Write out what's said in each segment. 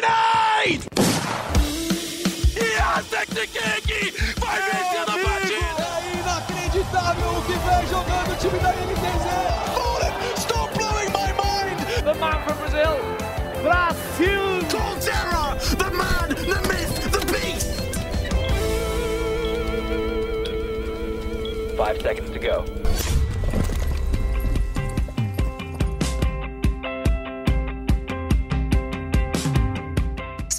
Grenade! Yes, Vai vencer a partida! É inacreditável o que vem jogando o time da NTZ! Stop blowing my mind! The man from Brazil, Brasil! Coldzera, the man, the myth, the beast! Five seconds to go.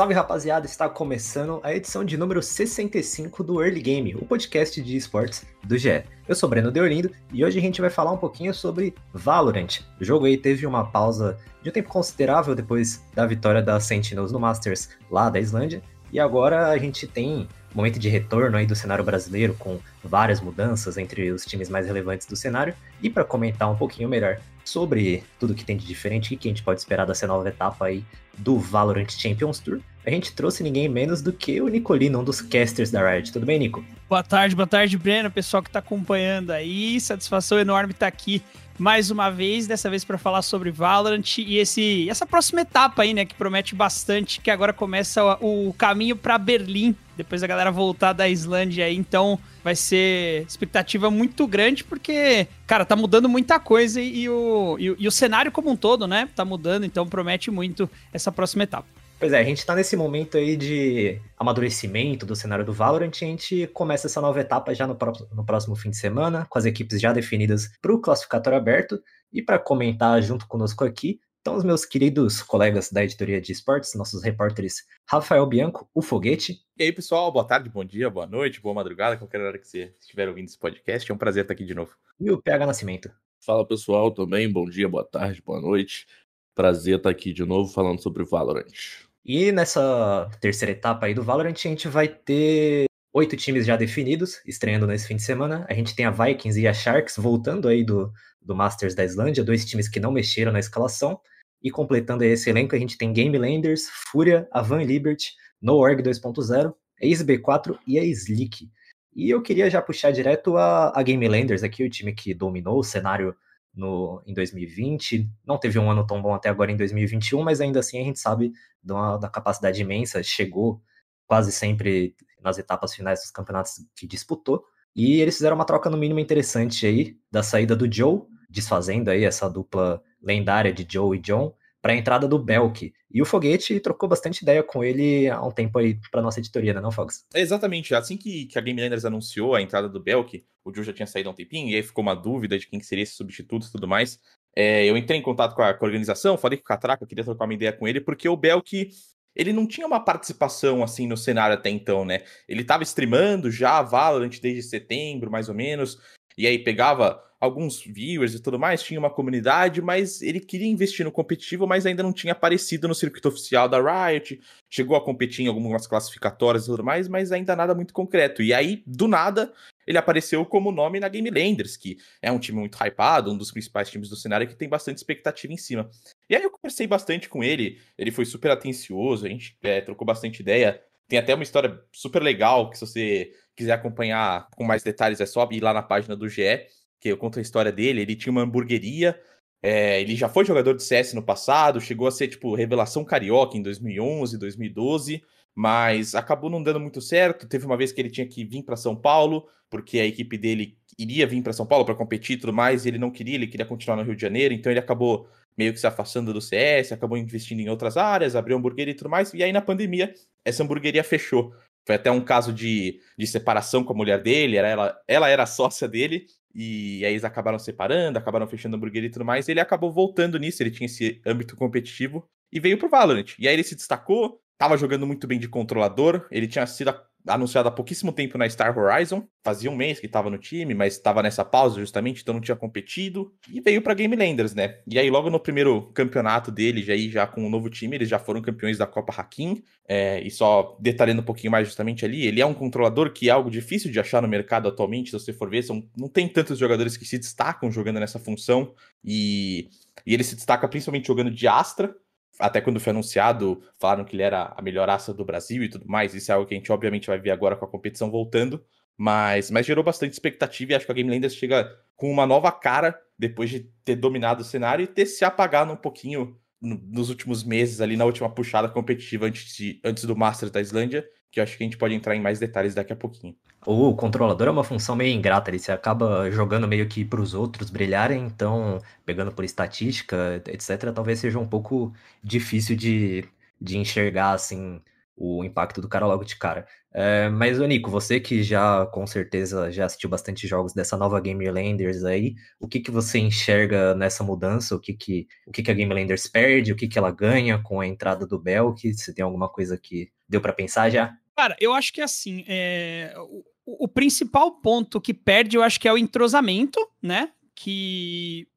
Salve rapaziada, está começando a edição de número 65 do Early Game, o podcast de esportes do GE. Eu sou Breno Deolindo e hoje a gente vai falar um pouquinho sobre Valorant. O jogo aí teve uma pausa de um tempo considerável depois da vitória da Sentinels no Masters lá da Islândia, e agora a gente tem um momento de retorno aí do cenário brasileiro com várias mudanças entre os times mais relevantes do cenário. E para comentar um pouquinho melhor sobre tudo que tem de diferente e que a gente pode esperar dessa nova etapa aí do Valorant Champions Tour, a gente trouxe ninguém menos do que o Nicolino, um dos casters da Riot. Tudo bem, Nico? Boa tarde, boa tarde, Breno, pessoal que está acompanhando aí. Satisfação enorme estar aqui mais uma vez, dessa vez para falar sobre Valorant e esse essa próxima etapa aí, né, que promete bastante, que agora começa o, o caminho para Berlim, depois da galera voltar da Islândia aí, então vai ser expectativa muito grande porque, cara, tá mudando muita coisa e, e o, e, e o cenário como um todo, né, tá mudando, então promete muito essa próxima etapa. Pois é, a gente tá nesse momento aí de amadurecimento do cenário do Valorant e a gente começa essa nova etapa já no, próximo, no próximo fim de semana, com as equipes já definidas para o classificatório aberto. E para comentar junto conosco aqui estão os meus queridos colegas da editoria de esportes, nossos repórteres Rafael Bianco, o Foguete. E aí, pessoal, boa tarde, bom dia, boa noite, boa madrugada, qualquer hora que você estiver ouvindo esse podcast. É um prazer estar aqui de novo. E o PH Nascimento. Fala pessoal, também bom dia, boa tarde, boa noite. Prazer estar aqui de novo falando sobre Valorant. E nessa terceira etapa aí do Valorant, a gente vai ter oito times já definidos, estreando nesse fim de semana. A gente tem a Vikings e a Sharks voltando aí do, do Masters da Islândia, dois times que não mexeram na escalação. E completando esse elenco, a gente tem Game Landers, Fúria, a Van Liberty, No Org 2.0, a SB4 e a Slick. E eu queria já puxar direto a, a Game Landers aqui, o time que dominou o cenário no, em 2020. Não teve um ano tão bom até agora em 2021, mas ainda assim a gente sabe uma, da capacidade imensa. Chegou quase sempre nas etapas finais dos campeonatos que disputou. E eles fizeram uma troca no mínimo interessante aí da saída do Joe, desfazendo aí essa dupla lendária de Joe e John, para a entrada do Belk. E o Foguete trocou bastante ideia com ele há um tempo aí para nossa editoria, né, não, Fox? Exatamente. Assim que, que a Game Landers anunciou a entrada do Belk, o Joe já tinha saído há um tempinho, e aí ficou uma dúvida de quem seria esse substituto e tudo mais. É, eu entrei em contato com a, com a, organização, falei com o Catraca, queria trocar uma ideia com ele, porque o Belk ele não tinha uma participação assim no cenário até então, né? Ele estava streamando já Valorant desde setembro, mais ou menos, e aí pegava alguns viewers e tudo mais, tinha uma comunidade, mas ele queria investir no competitivo, mas ainda não tinha aparecido no circuito oficial da Riot, chegou a competir em algumas classificatórias e tudo mais, mas ainda nada muito concreto. E aí, do nada, ele apareceu como nome na Game Landers, que é um time muito hypado, um dos principais times do cenário que tem bastante expectativa em cima. E aí eu conversei bastante com ele, ele foi super atencioso, a gente é, trocou bastante ideia. Tem até uma história super legal que se você quiser acompanhar com mais detalhes é só ir lá na página do GE que eu conto a história dele, ele tinha uma hamburgueria, é, ele já foi jogador de CS no passado, chegou a ser, tipo, revelação carioca em 2011, 2012, mas acabou não dando muito certo. Teve uma vez que ele tinha que vir para São Paulo, porque a equipe dele iria vir para São Paulo para competir e tudo mais, e ele não queria, ele queria continuar no Rio de Janeiro, então ele acabou meio que se afastando do CS, acabou investindo em outras áreas, abriu hamburgueria e tudo mais, e aí na pandemia essa hamburgueria fechou. Foi até um caso de, de separação com a mulher dele, era ela, ela era sócia dele, e aí eles acabaram separando, acabaram fechando a hamburgueria e tudo mais. E ele acabou voltando nisso, ele tinha esse âmbito competitivo e veio pro Valorant. E aí ele se destacou, tava jogando muito bem de controlador, ele tinha sido anunciado há pouquíssimo tempo na Star Horizon. Fazia um mês que estava no time, mas estava nessa pausa justamente, então não tinha competido. E veio para Game Landers, né? E aí, logo no primeiro campeonato dele, já, já com o um novo time, eles já foram campeões da Copa Hakim. É, e só detalhando um pouquinho mais justamente ali, ele é um controlador que é algo difícil de achar no mercado atualmente, se você for ver. São, não tem tantos jogadores que se destacam jogando nessa função. E, e ele se destaca principalmente jogando de Astra, até quando foi anunciado, falaram que ele era a melhor raça do Brasil e tudo mais. Isso é algo que a gente obviamente vai ver agora com a competição voltando. Mas, mas gerou bastante expectativa e acho que a Game chega com uma nova cara depois de ter dominado o cenário e ter se apagado um pouquinho nos últimos meses, ali na última puxada competitiva antes, de, antes do Masters da Islândia, que eu acho que a gente pode entrar em mais detalhes daqui a pouquinho. O controlador é uma função meio ingrata, ele se acaba jogando meio que para os outros brilharem, então pegando por estatística, etc, talvez seja um pouco difícil de, de enxergar assim o impacto do cara logo de cara. É, mas, ô Nico, você que já com certeza já assistiu bastante jogos dessa nova Game Landers aí, o que, que você enxerga nessa mudança? O que, que, o que, que a Game Landers perde? O que, que ela ganha com a entrada do Belk? Se tem alguma coisa que deu para pensar já? Cara, eu acho que assim, é... o, o principal ponto que perde, eu acho que é o entrosamento, né? Que,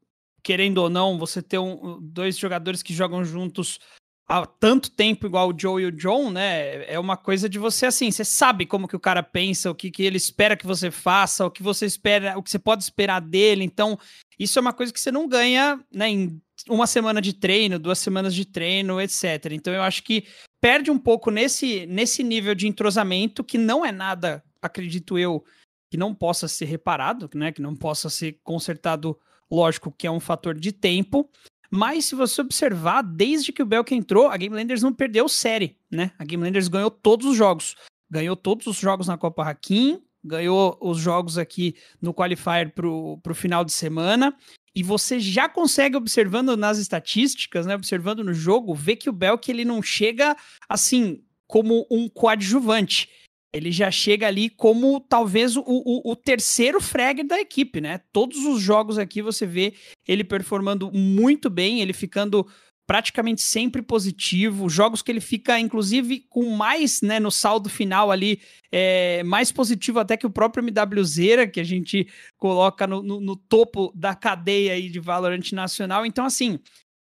querendo ou não, você ter um, dois jogadores que jogam juntos há tanto tempo igual o Joe e o John, né? É uma coisa de você assim, você sabe como que o cara pensa, o que, que ele espera que você faça, o que você espera, o que você pode esperar dele. Então, isso é uma coisa que você não ganha, né, em uma semana de treino, duas semanas de treino, etc. Então, eu acho que perde um pouco nesse nesse nível de entrosamento que não é nada, acredito eu, que não possa ser reparado, né, que não possa ser consertado, lógico que é um fator de tempo, mas se você observar, desde que o Belk entrou, a Game Landers não perdeu série, né? A Game Landers ganhou todos os jogos. Ganhou todos os jogos na Copa Hakim, ganhou os jogos aqui no Qualifier pro, pro final de semana. E você já consegue, observando nas estatísticas, né? Observando no jogo, ver que o Belk ele não chega assim como um coadjuvante ele já chega ali como talvez o, o, o, terceiro frag da equipe, né? Todos os jogos aqui você vê ele performando muito bem, ele ficando praticamente sempre positivo, jogos que ele fica, inclusive, com mais, né, no saldo final ali, é, mais positivo até que o próprio MWZera, que a gente coloca no, no, no topo da cadeia aí de Valorant nacional. Então, assim,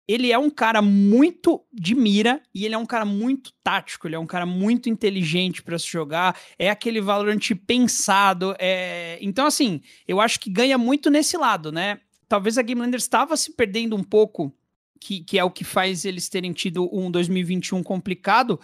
ele é um cara muito de mira e ele é um cara muito tático, ele é um cara muito inteligente para se jogar, é aquele Valorant pensado, é... então assim, eu acho que ganha muito nesse lado, né? Talvez a Game Landers estava se perdendo um pouco, que, que é o que faz eles terem tido um 2021 complicado,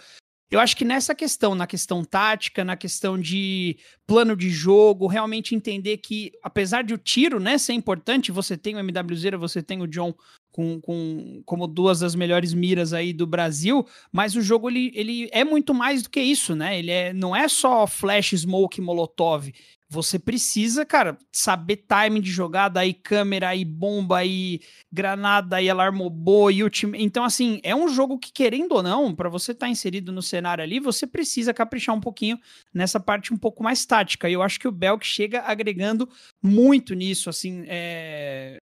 eu acho que nessa questão, na questão tática, na questão de plano de jogo, realmente entender que, apesar de o tiro né, ser importante, você tem o MWZ, você tem o John com, com, como duas das melhores miras aí do Brasil, mas o jogo ele, ele é muito mais do que isso, né? Ele é, não é só flash, smoke, molotov. Você precisa, cara, saber timing de jogada, aí câmera, aí bomba, aí granada, aí alarmobô, e ultim... Então, assim, é um jogo que, querendo ou não, para você estar tá inserido no cenário ali, você precisa caprichar um pouquinho nessa parte um pouco mais tática. E eu acho que o Belk chega agregando muito nisso, assim, é...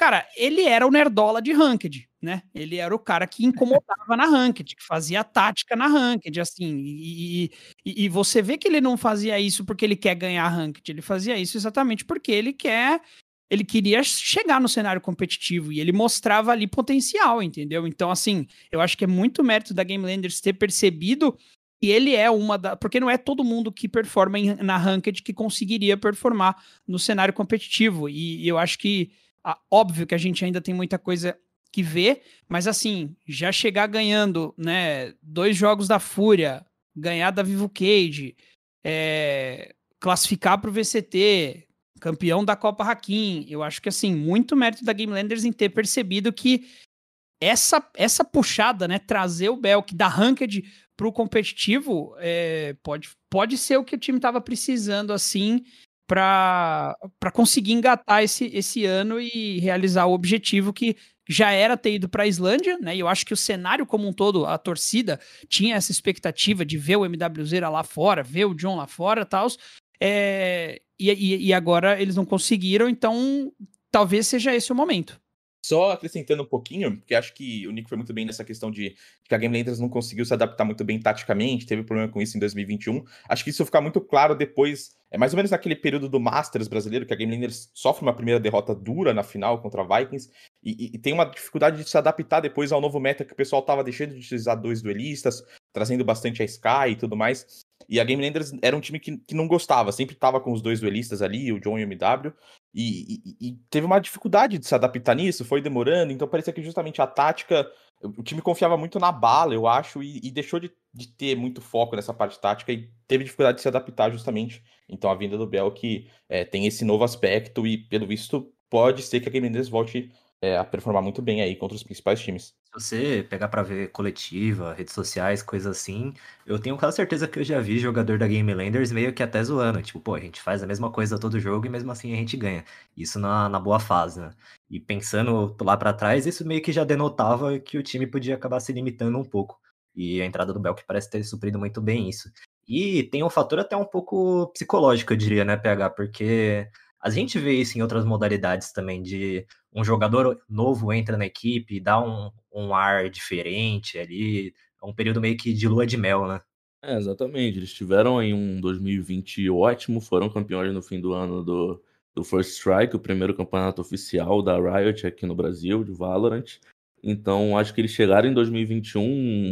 Cara, ele era o nerdola de Ranked, né? Ele era o cara que incomodava na Ranked, que fazia tática na Ranked, assim. E, e, e, você vê que ele não fazia isso porque ele quer ganhar Ranked, ele fazia isso exatamente porque ele quer. Ele queria chegar no cenário competitivo e ele mostrava ali potencial, entendeu? Então, assim, eu acho que é muito mérito da Game Landers ter percebido e ele é uma da. Porque não é todo mundo que performa em, na Ranked que conseguiria performar no cenário competitivo. E, e eu acho que ah, óbvio que a gente ainda tem muita coisa que ver, mas assim, já chegar ganhando, né, dois jogos da Fúria, ganhar da Vivo Cage, é, classificar para o VCT, campeão da Copa Hakim, eu acho que assim, muito mérito da Game Landers em ter percebido que essa essa puxada, né, trazer o Belk da Ranked para o competitivo, é, pode, pode ser o que o time estava precisando assim para conseguir engatar esse, esse ano e realizar o objetivo que já era ter ido para a Islândia, né? E eu acho que o cenário como um todo, a torcida tinha essa expectativa de ver o MWZ lá fora, ver o John lá fora, tal. É, e, e, e agora eles não conseguiram, então talvez seja esse o momento. Só acrescentando um pouquinho, porque acho que o Nico foi muito bem nessa questão de, que a Game Landers não conseguiu se adaptar muito bem taticamente, teve problema com isso em 2021. Acho que isso fica muito claro depois, é mais ou menos naquele período do Masters brasileiro, que a Game Landers sofre uma primeira derrota dura na final contra a Vikings, e, e, tem uma dificuldade de se adaptar depois ao novo meta que o pessoal tava deixando de utilizar dois duelistas, trazendo bastante a Sky e tudo mais. E a Game Landers era um time que, que não gostava, sempre tava com os dois duelistas ali, o John e o MW, e, e, e, teve uma dificuldade de se adaptar nisso, foi demorando, então parecia que justamente a tática, o time confiava muito na bala, eu acho, e, e deixou de, de, ter muito foco nessa parte tática e teve dificuldade de se adaptar justamente. Então a vinda do Bell que é, tem esse novo aspecto e, pelo visto, pode ser que a Game Landers volte é, a performar muito bem aí contra os principais times. Se você pegar pra ver coletiva, redes sociais, coisas assim, eu tenho quase certeza que eu já vi jogador da Game Landers meio que até zoando. Tipo, pô, a gente faz a mesma coisa todo jogo e mesmo assim a gente ganha. Isso na, na boa fase, né? E pensando lá pra trás, isso meio que já denotava que o time podia acabar se limitando um pouco. E a entrada do Belk parece ter suprido muito bem isso. E tem um fator até um pouco psicológico, eu diria, né, PH? Porque a gente vê isso em outras modalidades também, de um jogador novo entra na equipe e dá um, um ar diferente ali. É um período meio que de lua de mel, né? É, exatamente. Eles tiveram em um 2020 ótimo, foram campeões no fim do ano do, do First Strike, o primeiro campeonato oficial da Riot aqui no Brasil, de Valorant. Então, acho que eles chegaram em 2021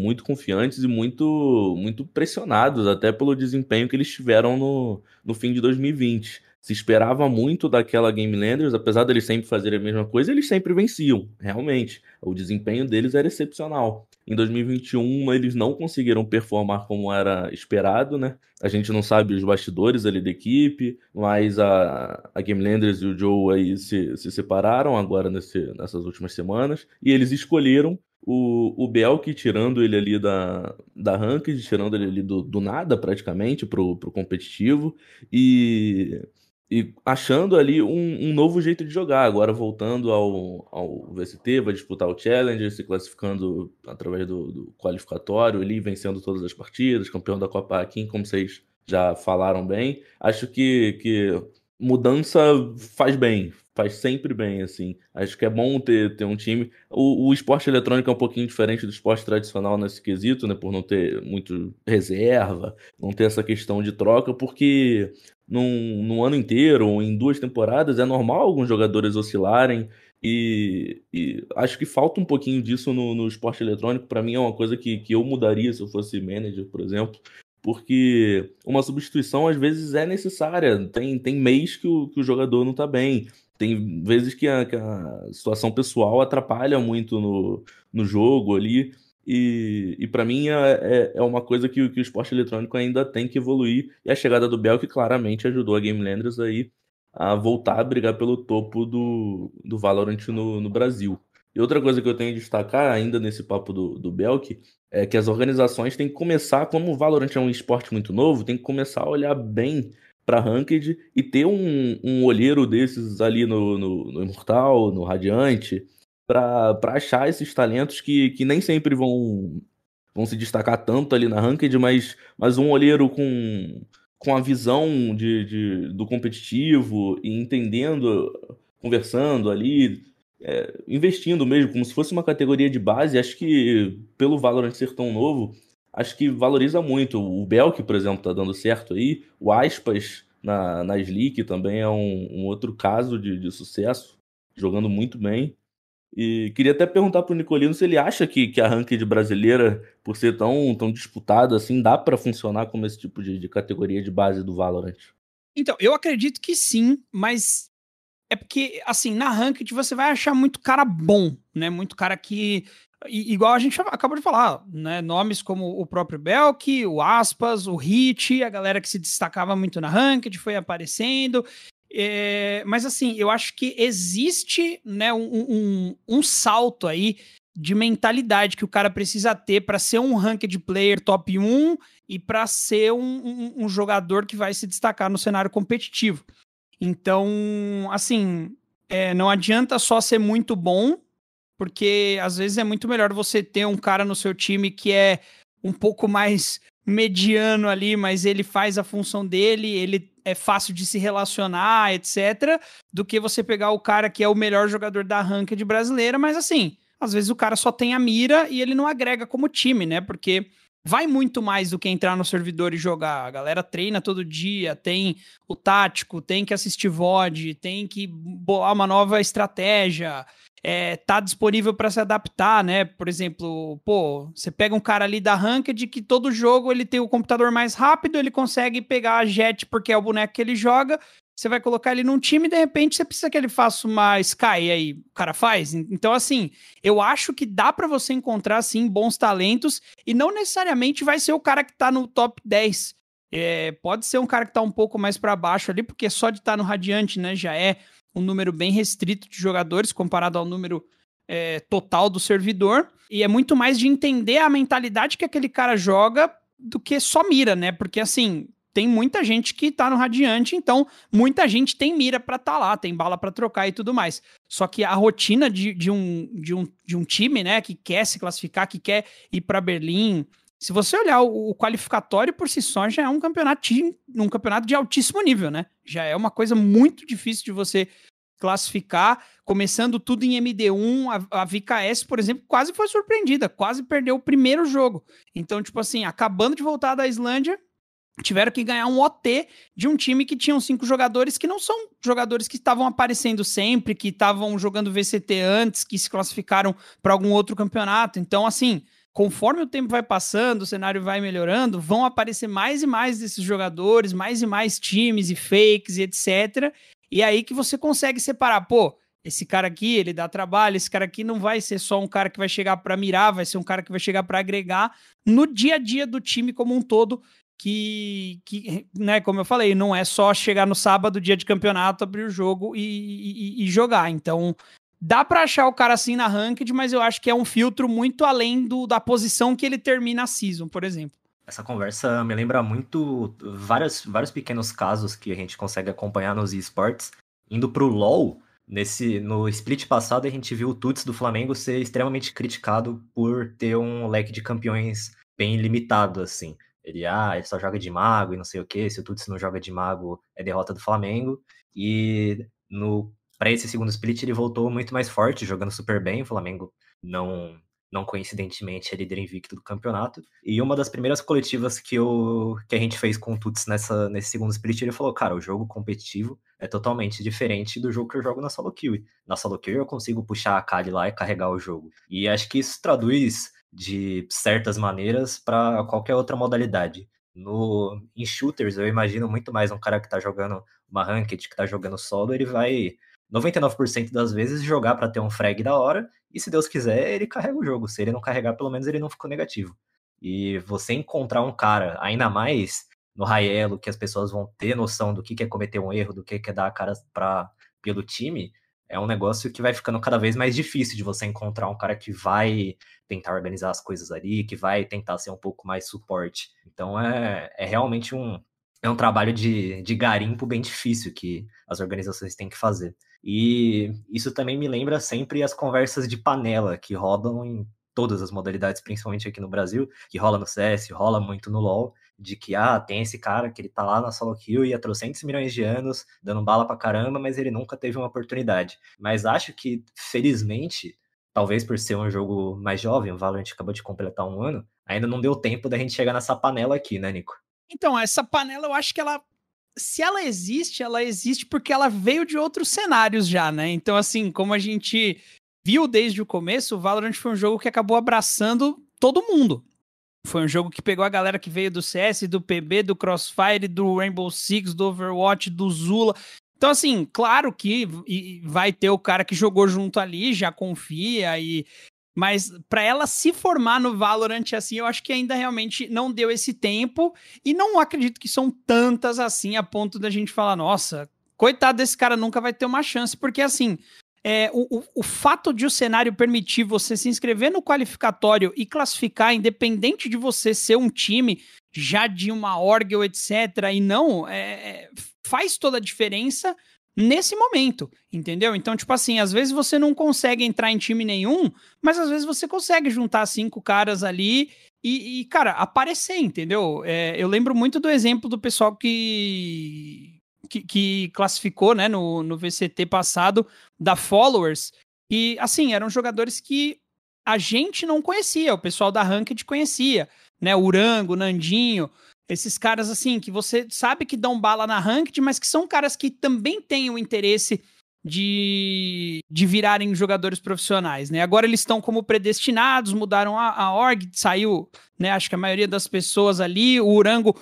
muito confiantes e muito, muito pressionados, até pelo desempenho que eles tiveram no, no fim de 2020 se esperava muito daquela Game Landers, apesar deles sempre fazerem a mesma coisa, eles sempre venciam, realmente. O desempenho deles era excepcional. Em 2021, eles não conseguiram performar como era esperado, né? A gente não sabe os bastidores ali da equipe, mas a, a Game Landers e o Joe aí se, se separaram agora nesse, nessas últimas semanas, e eles escolheram o, o Belk tirando ele ali da, da ranked, tirando ele ali do, do nada praticamente pro, pro competitivo, e e achando ali um, um, novo jeito de jogar. Agora voltando ao, ao VST, vai disputar o Challenger, se classificando através do, do qualificatório, ali vencendo todas as partidas, campeão da Copa Akin, como vocês já falaram bem. Acho que, que mudança faz bem, faz sempre bem, assim. Acho que é bom ter, ter um time. O, o esporte eletrônico é um pouquinho diferente do esporte tradicional nesse quesito, né? Por não ter muito reserva, não ter essa questão de troca, porque num, num ano inteiro em duas temporadas, é normal alguns jogadores oscilarem. E, e acho que falta um pouquinho disso no, no esporte eletrônico. Para mim, é uma coisa que, que eu mudaria se eu fosse manager, por exemplo porque uma substituição às vezes é necessária. Tem, tem mês que o, que o jogador não está bem. Tem vezes que a, que a, situação pessoal atrapalha muito no, no jogo ali. E, e para mim é, é, é, uma coisa que, que o esporte eletrônico ainda tem que evoluir. E a chegada do Bel que claramente ajudou a Game Landers aí a voltar a brigar pelo topo do, do Valorant no, no Brasil. E outra coisa que eu tenho que destacar ainda nesse papo do, do Belk é que as organizações têm que começar, como o Valorant é um esporte muito novo, tem que começar a olhar bem para Ranked e ter um, um olheiro desses ali no, no, no Imortal, no Radiante, para achar esses talentos que, que nem sempre vão, vão se destacar tanto ali na Ranked, mas, mas um olheiro com, com a visão de, de, do competitivo e entendendo, conversando ali, é, investindo mesmo, como se fosse uma categoria de base. Acho que pelo Valorant ser tão novo, acho que valoriza muito. O Belk, por exemplo, tá dando certo aí. O Aspas na, na Slick também é um, um outro caso de, de sucesso, jogando muito bem. E queria até perguntar pro Nicolino se ele acha que, que a ranked brasileira, por ser tão, tão disputada assim, dá para funcionar como esse tipo de, de categoria de base do Valorant. Então, eu acredito que sim, mas é porque, assim, na ranked você vai achar muito cara bom, né? Muito cara que. igual a gente acabou de falar, né? Nomes como o próprio Belk, o Aspas, o Hit, a galera que se destacava muito na ranked foi aparecendo. É, mas assim, eu acho que existe né, um, um, um, salto aí de mentalidade que o cara precisa ter para ser um ranked player top 1 e para ser um, um, jogador que vai se destacar no cenário competitivo. Então, assim, é, não adianta só ser muito bom, porque às vezes é muito melhor você ter um cara no seu time que é um pouco mais mediano ali, mas ele faz a função dele, ele é fácil de se relacionar, etc., do que você pegar o cara que é o melhor jogador da ranked brasileira, mas assim, às vezes o cara só tem a mira e ele não agrega como time, né? Porque vai muito mais do que entrar no servidor e jogar. A galera treina todo dia, tem o tático, tem que assistir VOD, tem que bolar uma nova estratégia, é, tá disponível para se adaptar, né? Por exemplo, pô, você pega um cara ali da Ranked que todo jogo ele tem o computador mais rápido, ele consegue pegar a Jet porque é o boneco que ele joga. Você vai colocar ele num time e de repente você precisa que ele faça uma Sky aí o cara faz. Então, assim, eu acho que dá para você encontrar, sim, bons talentos e não necessariamente vai ser o cara que tá no top 10. É, pode ser um cara que tá um pouco mais para baixo ali, porque só de estar tá no Radiante, né, já é um número bem restrito de jogadores comparado ao número é, total do servidor. E é muito mais de entender a mentalidade que aquele cara joga do que só mira, né? Porque assim, tem muita gente que tá no Radiante, então muita gente tem mira para tá lá, tem bala para trocar e tudo mais. Só que a rotina de, de, um, de, um, de um time, né, que quer se classificar, que quer ir para Berlim, se você olhar o, o, qualificatório por si só, já é um campeonato, um campeonato de altíssimo nível, né? Já é uma coisa muito difícil de você classificar, começando tudo em MD1, a, a VKS, por exemplo, quase foi surpreendida, quase perdeu o primeiro jogo. Então, tipo assim, acabando de voltar da Islândia, tiveram que ganhar um OT de um time que tinham cinco jogadores que não são jogadores que estavam aparecendo sempre, que estavam jogando VCT antes, que se classificaram para algum outro campeonato. Então, assim, conforme o tempo vai passando, o cenário vai melhorando, vão aparecer mais e mais desses jogadores, mais e mais times e fakes e etc. E aí que você consegue separar, pô, esse cara aqui, ele dá trabalho, esse cara aqui não vai ser só um cara que vai chegar para mirar, vai ser um cara que vai chegar para agregar no dia a dia do time como um todo, que, que, né, como eu falei, não é só chegar no sábado, dia de campeonato, abrir o jogo e, e, e jogar. Então, dá para achar o cara assim na ranked, mas eu acho que é um filtro muito além do, da posição que ele termina a season, por exemplo. Essa conversa me lembra muito vários, vários pequenos casos que a gente consegue acompanhar nos esportes. Indo pro LoL, nesse, no split passado a gente viu o Tuts do Flamengo ser extremamente criticado por ter um leque de campeões bem limitado, assim. Ele, ah, ele só joga de mago e não sei o que. Se o Tuts não joga de mago, é derrota do Flamengo. E no para esse segundo split ele voltou muito mais forte, jogando super bem. O Flamengo não não coincidentemente é líder invicto do campeonato. E uma das primeiras coletivas que, eu, que a gente fez com o Tuts nessa, nesse segundo split, ele falou, cara, o jogo competitivo é totalmente diferente do jogo que eu jogo na solo kill. Na solo kill eu consigo puxar a Kali lá e carregar o jogo. E acho que isso traduz de certas maneiras para qualquer outra modalidade. No, em shooters, eu imagino muito mais um cara que tá jogando uma ranked, que tá jogando solo, ele vai 99% das vezes jogar para ter um frag da hora, e se Deus quiser, ele carrega o jogo. Se ele não carregar, pelo menos ele não ficou negativo. E você encontrar um cara, ainda mais no high elo, que as pessoas vão ter noção do que é cometer um erro, do que é dar a cara pra, pelo time, é um negócio que vai ficando cada vez mais difícil de você encontrar um cara que vai tentar organizar as coisas ali, que vai tentar ser um pouco mais suporte. Então é, é realmente um, é um trabalho de, de garimpo bem difícil que as organizações têm que fazer. E isso também me lembra sempre as conversas de panela que rodam em todas as modalidades, principalmente aqui no Brasil, que rola no CS, rola muito no LoL, de que, ah, tem esse cara que ele tá lá na solo kill e há trocentos milhões de anos, dando bala pra caramba, mas ele nunca teve uma oportunidade. Mas acho que, felizmente, talvez por ser um jogo mais jovem, o Valorant acabou de completar um ano, ainda não deu tempo da gente chegar nessa panela aqui, né, Nico? Então, essa panela eu acho que ela. Se ela existe, ela existe porque ela veio de outros cenários já, né? Então, assim, como a gente viu desde o começo, o Valorant foi um jogo que acabou abraçando todo mundo. Foi um jogo que pegou a galera que veio do CS, do PB, do Crossfire, do Rainbow Six, do Overwatch, do Zula. Então, assim, claro que vai ter o cara que jogou junto ali, já confia e. Mas para ela se formar no Valorant assim, eu acho que ainda realmente não deu esse tempo. E não acredito que são tantas assim a ponto da gente falar, nossa, coitado desse cara nunca vai ter uma chance. Porque assim, é, o, o, o, fato de o cenário permitir você se inscrever no qualificatório e classificar, independente de você ser um time já de uma org ou etc., e não, é, é, faz toda a diferença nesse momento, entendeu? Então, tipo assim, às vezes você não consegue entrar em time nenhum, mas às vezes você consegue juntar cinco caras ali e, e cara, aparecer, entendeu? É, eu lembro muito do exemplo do pessoal que que, que classificou né, no, no VCT passado da Followers. E, assim, eram jogadores que a gente não conhecia, o pessoal da Ranked conhecia, né? Urango, Nandinho, esses caras, assim, que você sabe que dão bala na Ranked, mas que são caras que também têm o interesse de, de virarem jogadores profissionais, né? Agora eles estão como predestinados, mudaram a, a org, saiu, né? Acho que a maioria das pessoas ali, o Urango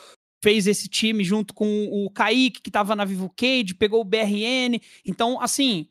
fez esse time junto com o Kaique, que estava na Vivo Cage, pegou o BRN. Então, assim,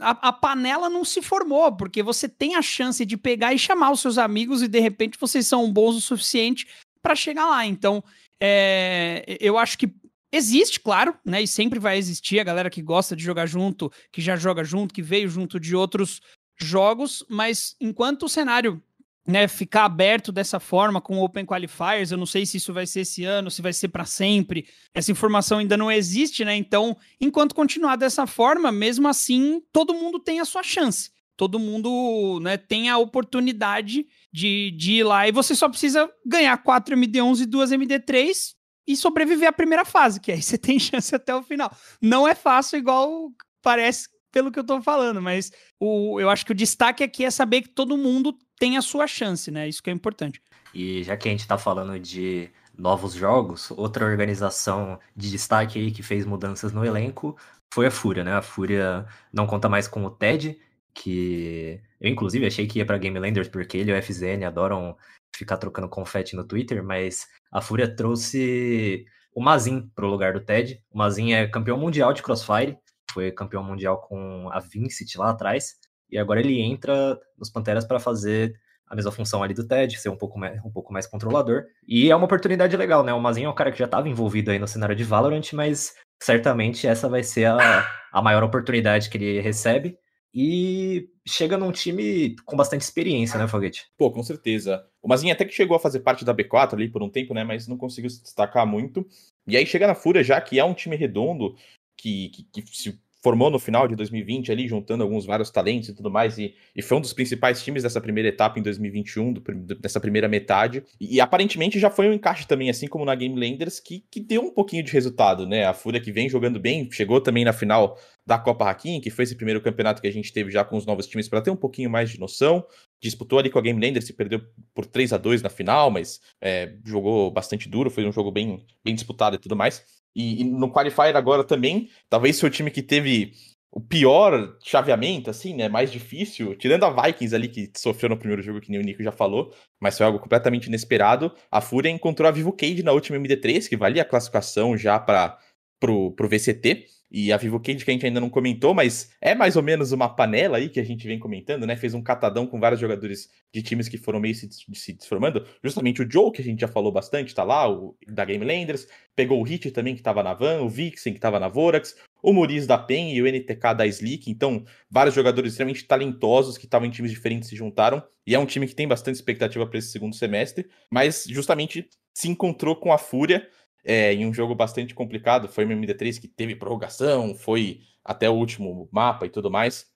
a, a, panela não se formou, porque você tem a chance de pegar e chamar os seus amigos e de repente vocês são bons o suficiente para chegar lá. Então, é, eu acho que existe, claro, né? E sempre vai existir a galera que gosta de jogar junto, que já joga junto, que veio junto de outros jogos, mas enquanto o cenário né, ficar aberto dessa forma com Open Qualifiers. Eu não sei se isso vai ser esse ano, se vai ser para sempre. Essa informação ainda não existe, né? Então, enquanto continuar dessa forma, mesmo assim, todo mundo tem a sua chance. Todo mundo né, tem a oportunidade de, de ir lá e você só precisa ganhar 4 MD11 e 2 MD3 e sobreviver à primeira fase, que aí você tem chance até o final. Não é fácil, igual parece pelo que eu tô falando, mas o, eu acho que o destaque aqui é saber que todo mundo tem a sua chance, né? Isso que é importante. E já que a gente tá falando de novos jogos, outra organização de destaque aí que fez mudanças no elenco foi a Fúria, né? A Fúria não conta mais com o Ted, que eu inclusive achei que ia para Game Landers porque ele e o FZN adoram ficar trocando confete no Twitter, mas a Fúria trouxe o Mazin pro lugar do Ted. O Mazin é campeão mundial de Crossfire, foi campeão mundial com a Vincent lá atrás, e agora ele entra nos Panteras para fazer a mesma função ali do Ted, ser um pouco, mais, um pouco mais controlador. E é uma oportunidade legal, né? O Mazinho é um cara que já estava envolvido aí no cenário de Valorant, mas certamente essa vai ser a, a maior oportunidade que ele recebe. E chega num time com bastante experiência, né, Foguete? Pô, com certeza. O Mazinho até que chegou a fazer parte da B4 ali por um tempo, né? Mas não conseguiu se destacar muito. E aí chega na Fúria já, que é um time redondo, que, que, que se formou no final de 2020 ali, juntando alguns vários talentos e tudo mais, e, e foi um dos principais times dessa primeira etapa em 2021, do, dessa primeira metade, e, e, aparentemente já foi um encaixe também, assim como na Game Landers, que, que deu um pouquinho de resultado, né, a Fúria que vem jogando bem, chegou também na final da Copa Hakim, que foi esse primeiro campeonato que a gente teve já com os novos times para ter um pouquinho mais de noção, disputou ali com a Game Landers, se perdeu por 3 a 2 na final, mas é, jogou bastante duro, foi um jogo bem, bem disputado e tudo mais, e, e, no Qualifier agora também, talvez o time que teve o pior chaveamento, assim, né? Mais difícil, tirando a Vikings ali, que sofreu no primeiro jogo, que nem o Nico já falou, mas foi algo completamente inesperado. A Fúria encontrou a Vivo Cade na última MD3, que valia a classificação já para pro VCT. E a Vivo Cage que a gente ainda não comentou, mas é mais ou menos uma panela aí que a gente vem comentando, né? Fez um catadão com vários jogadores de times que foram meio se, se transformando. Justamente o Joe, que a gente já falou bastante, tá lá, o da Game Landers. Pegou o Hit também, que tava na Van, o Vixen, que tava na Vorax, o Muriz da PEN e o NTK da Slick. Então, vários jogadores extremamente talentosos que estavam em times diferentes se juntaram. E é um time que tem bastante expectativa para esse segundo semestre, mas justamente se encontrou com a Fúria é, em um jogo bastante complicado. Foi o MD3 que teve prorrogação, foi até o último mapa e tudo mais.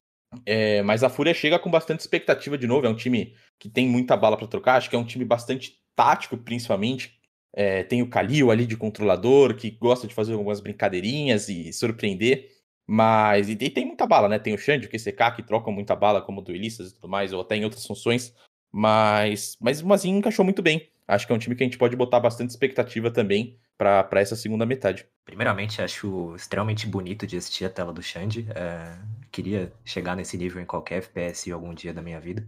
É, mas a Fúria chega com bastante expectativa de novo. É um time que tem muita bala para trocar. Acho que é um time bastante tático, principalmente. É, tem o Kalil ali de controlador, que gosta de fazer algumas brincadeirinhas e surpreender. Mas. E, e tem muita bala, né? Tem o Xande, o QCK, que trocam muita bala, como duelistas e tudo mais, ou até em outras funções. Mas. Mas o Mazinho encaixou muito bem. Acho que é um time que a gente pode botar bastante expectativa também para essa segunda metade. Primeiramente, acho extremamente bonito de assistir a tela do Xande. É, queria chegar nesse nível em qualquer FPS algum dia da minha vida.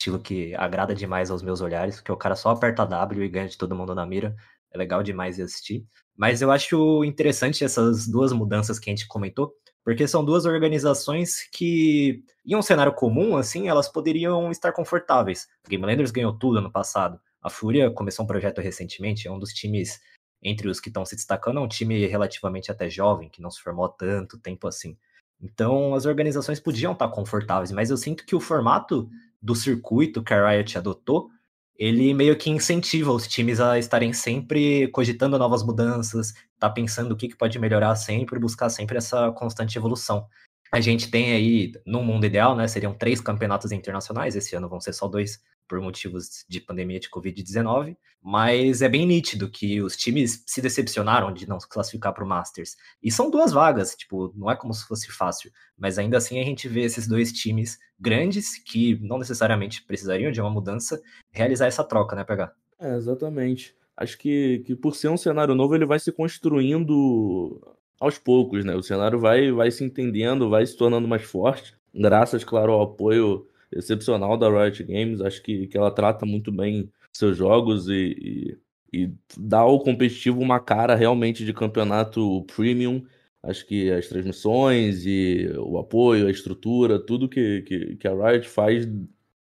Estilo que agrada demais aos meus olhares, porque o cara só aperta W e ganha de todo mundo na mira. É legal demais de assistir. Mas eu acho interessante essas duas mudanças que a gente comentou, porque são duas organizações que, em um cenário comum, assim, elas poderiam estar confortáveis. Game Landers ganhou tudo ano passado. A Fúria começou um projeto recentemente, é um dos times entre os que estão se destacando, é um time relativamente até jovem, que não se formou tanto tempo assim. Então, as organizações podiam estar confortáveis, mas eu sinto que o formato do circuito que a Riot adotou, ele meio que incentiva os times a estarem sempre cogitando novas mudanças, tá pensando o que, que pode melhorar sempre, buscar sempre essa constante evolução. A gente tem aí, no mundo ideal, né, seriam três campeonatos internacionais, esse ano vão ser só dois, por motivos de pandemia de Covid-19, mas é bem nítido que os times se decepcionaram de não se classificar para o Masters. E são duas vagas, tipo, não é como se fosse fácil, mas ainda assim a gente vê esses dois times grandes que não necessariamente precisariam de uma mudança realizar essa troca, né, PH? É, exatamente. Acho que, que por ser um cenário novo, ele vai se construindo aos poucos, né? O cenário vai, vai se entendendo, vai se tornando mais forte, graças, claro, ao apoio excepcional da Riot Games. Acho que, que ela trata muito bem seus jogos e, e, e dá ao competitivo uma cara realmente de campeonato premium. Acho que as transmissões e o apoio, a estrutura, tudo que, que, que a Riot faz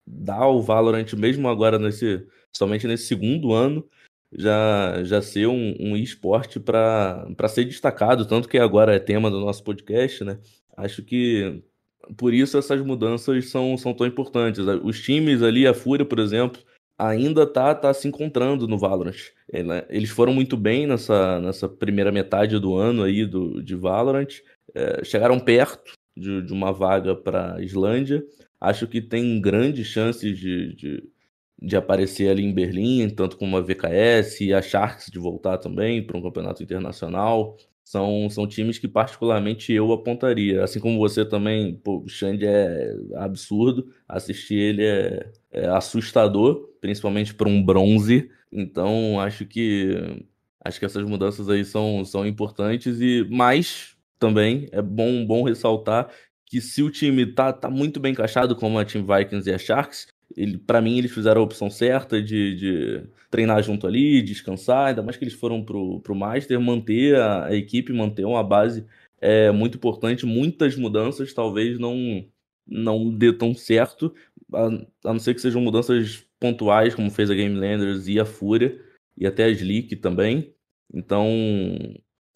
dá ao Valorant, mesmo agora nesse somente nesse segundo ano, já, já ser um, um esporte para ser destacado, tanto que agora é tema do nosso podcast, né? Acho que por isso essas mudanças são, são tão importantes. Os times ali, a Fúria, por exemplo, ainda tá, tá se encontrando no Valorant. É, né? Eles foram muito bem nessa, nessa primeira metade do ano aí do, de Valorant, é, chegaram perto de, de uma vaga para Islândia. Acho que tem grandes chances de, de, de, aparecer ali em Berlim, tanto como a VKS e a Sharks de voltar também para um campeonato internacional. São, são times que particularmente eu apontaria. Assim como você também, pô, o Xande é absurdo, assistir ele é, é assustador, principalmente para um bronze. Então acho que acho que essas mudanças aí são, são importantes e mais também é bom, bom ressaltar que se o time tá, tá muito bem encaixado como a Team Vikings e a Sharks, ele, para mim eles fizeram a opção certa de, de treinar junto ali, descansar, ainda mais que eles foram pro, pro Master, manter a, a equipe, manter uma base é muito importante. Muitas mudanças talvez não, não dê tão certo, a, a não ser que sejam mudanças pontuais, como fez a Game Landers e a Fúria, e até a Sleek também. Então,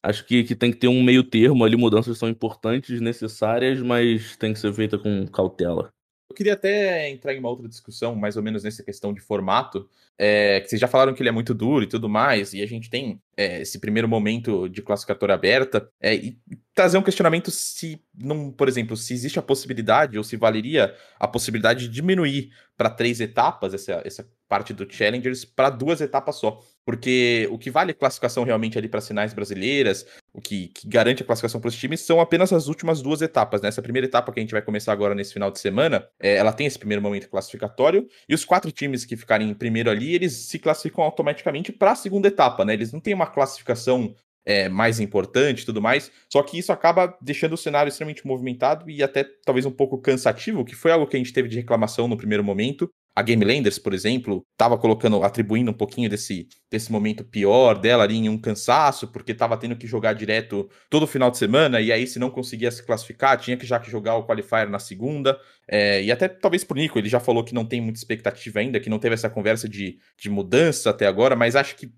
acho que, que tem que ter um meio termo ali, mudanças são importantes, necessárias, mas tem que ser feita com cautela. Queria até entrar em uma outra discussão, mais ou menos nessa questão de formato, é, que vocês já falaram que ele é muito duro e tudo mais, e a gente tem é, esse primeiro momento de classificatória aberta, é, e trazer um questionamento se, não, por exemplo, se existe a possibilidade, ou se valeria a possibilidade de diminuir para três etapas essa, essa parte do Challengers para duas etapas só. Porque o que vale classificação realmente ali para sinais brasileiras, o que, que garante a classificação para os times, são apenas as últimas duas etapas. Né? Essa primeira etapa que a gente vai começar agora nesse final de semana, é, ela tem esse primeiro momento classificatório, e os quatro times que ficarem em primeiro ali, eles se classificam automaticamente para a segunda etapa. Né? Eles não têm uma classificação é, mais importante tudo mais. Só que isso acaba deixando o cenário extremamente movimentado e até talvez um pouco cansativo, que foi algo que a gente teve de reclamação no primeiro momento. A Game Landers, por exemplo, estava colocando, atribuindo um pouquinho desse, desse momento pior dela ali em um cansaço, porque estava tendo que jogar direto todo final de semana, e aí, se não conseguia se classificar, tinha que já que jogar o qualifier na segunda. É, e até talvez por Nico, ele já falou que não tem muita expectativa ainda, que não teve essa conversa de, de mudança até agora, mas acho que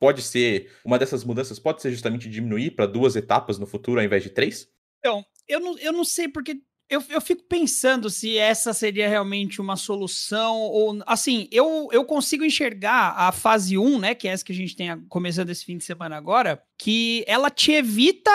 pode ser. Uma dessas mudanças pode ser justamente diminuir para duas etapas no futuro ao invés de três? Então, eu não, eu não sei porque eu, eu fico pensando se essa seria realmente uma solução ou assim, eu, eu consigo enxergar a fase 1, né, que é essa que a gente tem começando esse fim de semana agora, que ela te evita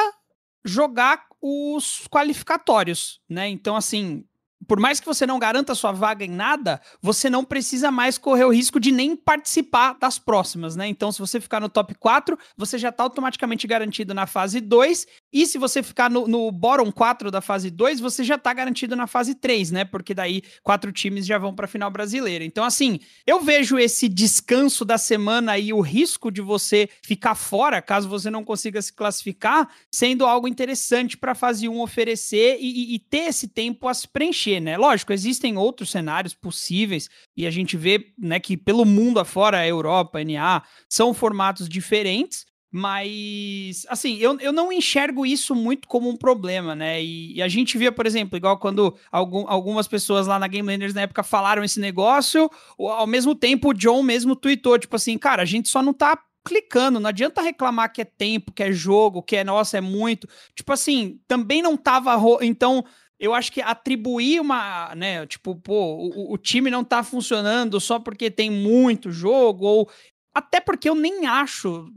jogar os qualificatórios, né? Então assim, por mais que você não garanta sua vaga em nada, você não precisa mais correr o risco de nem participar das próximas, né? Então, se você ficar no top 4, você já está automaticamente garantido na fase 2. E se você ficar no, no bottom 4 da fase 2, você já está garantido na fase 3, né? Porque daí quatro times já vão para a final brasileira. Então, assim, eu vejo esse descanso da semana e o risco de você ficar fora, caso você não consiga se classificar, sendo algo interessante para a fase 1 oferecer e, e, e ter esse tempo a se preencher né? Lógico, existem outros cenários possíveis e a gente vê, né, que pelo mundo afora, a Europa, NA, são formatos diferentes, mas, assim, eu, eu não enxergo isso muito como um problema, né? E, e a gente via, por exemplo, igual quando algum, algumas pessoas lá na Game Landers na época falaram esse negócio, ao mesmo tempo o John mesmo tweetou, tipo assim, cara, a gente só não tá clicando, não adianta reclamar que é tempo, que é jogo, que é, nossa, é muito. Tipo assim, também não tava. Então, eu acho que atribuir uma, né, tipo, pô, o, o, time não tá funcionando só porque tem muito jogo, ou até porque eu nem acho,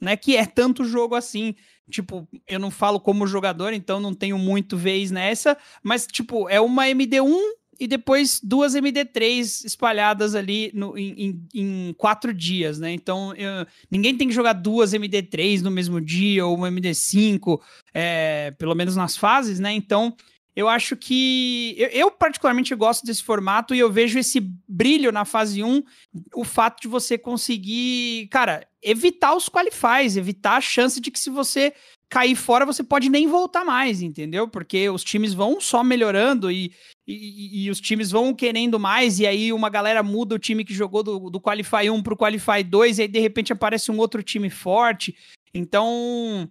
né, que é tanto jogo assim. Tipo, eu não falo como jogador, então não tenho muito vez nessa, mas, tipo, é uma MD1 e depois duas MD3 espalhadas ali no, em, em, quatro dias, né? Então, eu, ninguém tem que jogar duas MD3 no mesmo dia, ou uma MD5, é, pelo menos nas fases, né? Então, eu acho que. Eu, eu, particularmente gosto desse formato e eu vejo esse brilho na fase 1, o fato de você conseguir, cara, evitar os qualifies, evitar a chance de que se você cair fora, você pode nem voltar mais, entendeu? Porque os times vão só melhorando e, e, e, os times vão querendo mais, e aí uma galera muda o time que jogou do, do Qualify 1 pro Qualify 2, e aí de repente aparece um outro time forte. Então.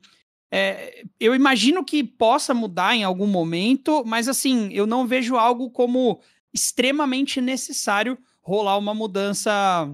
É, eu imagino que possa mudar em algum momento, mas assim, eu não vejo algo como extremamente necessário rolar uma mudança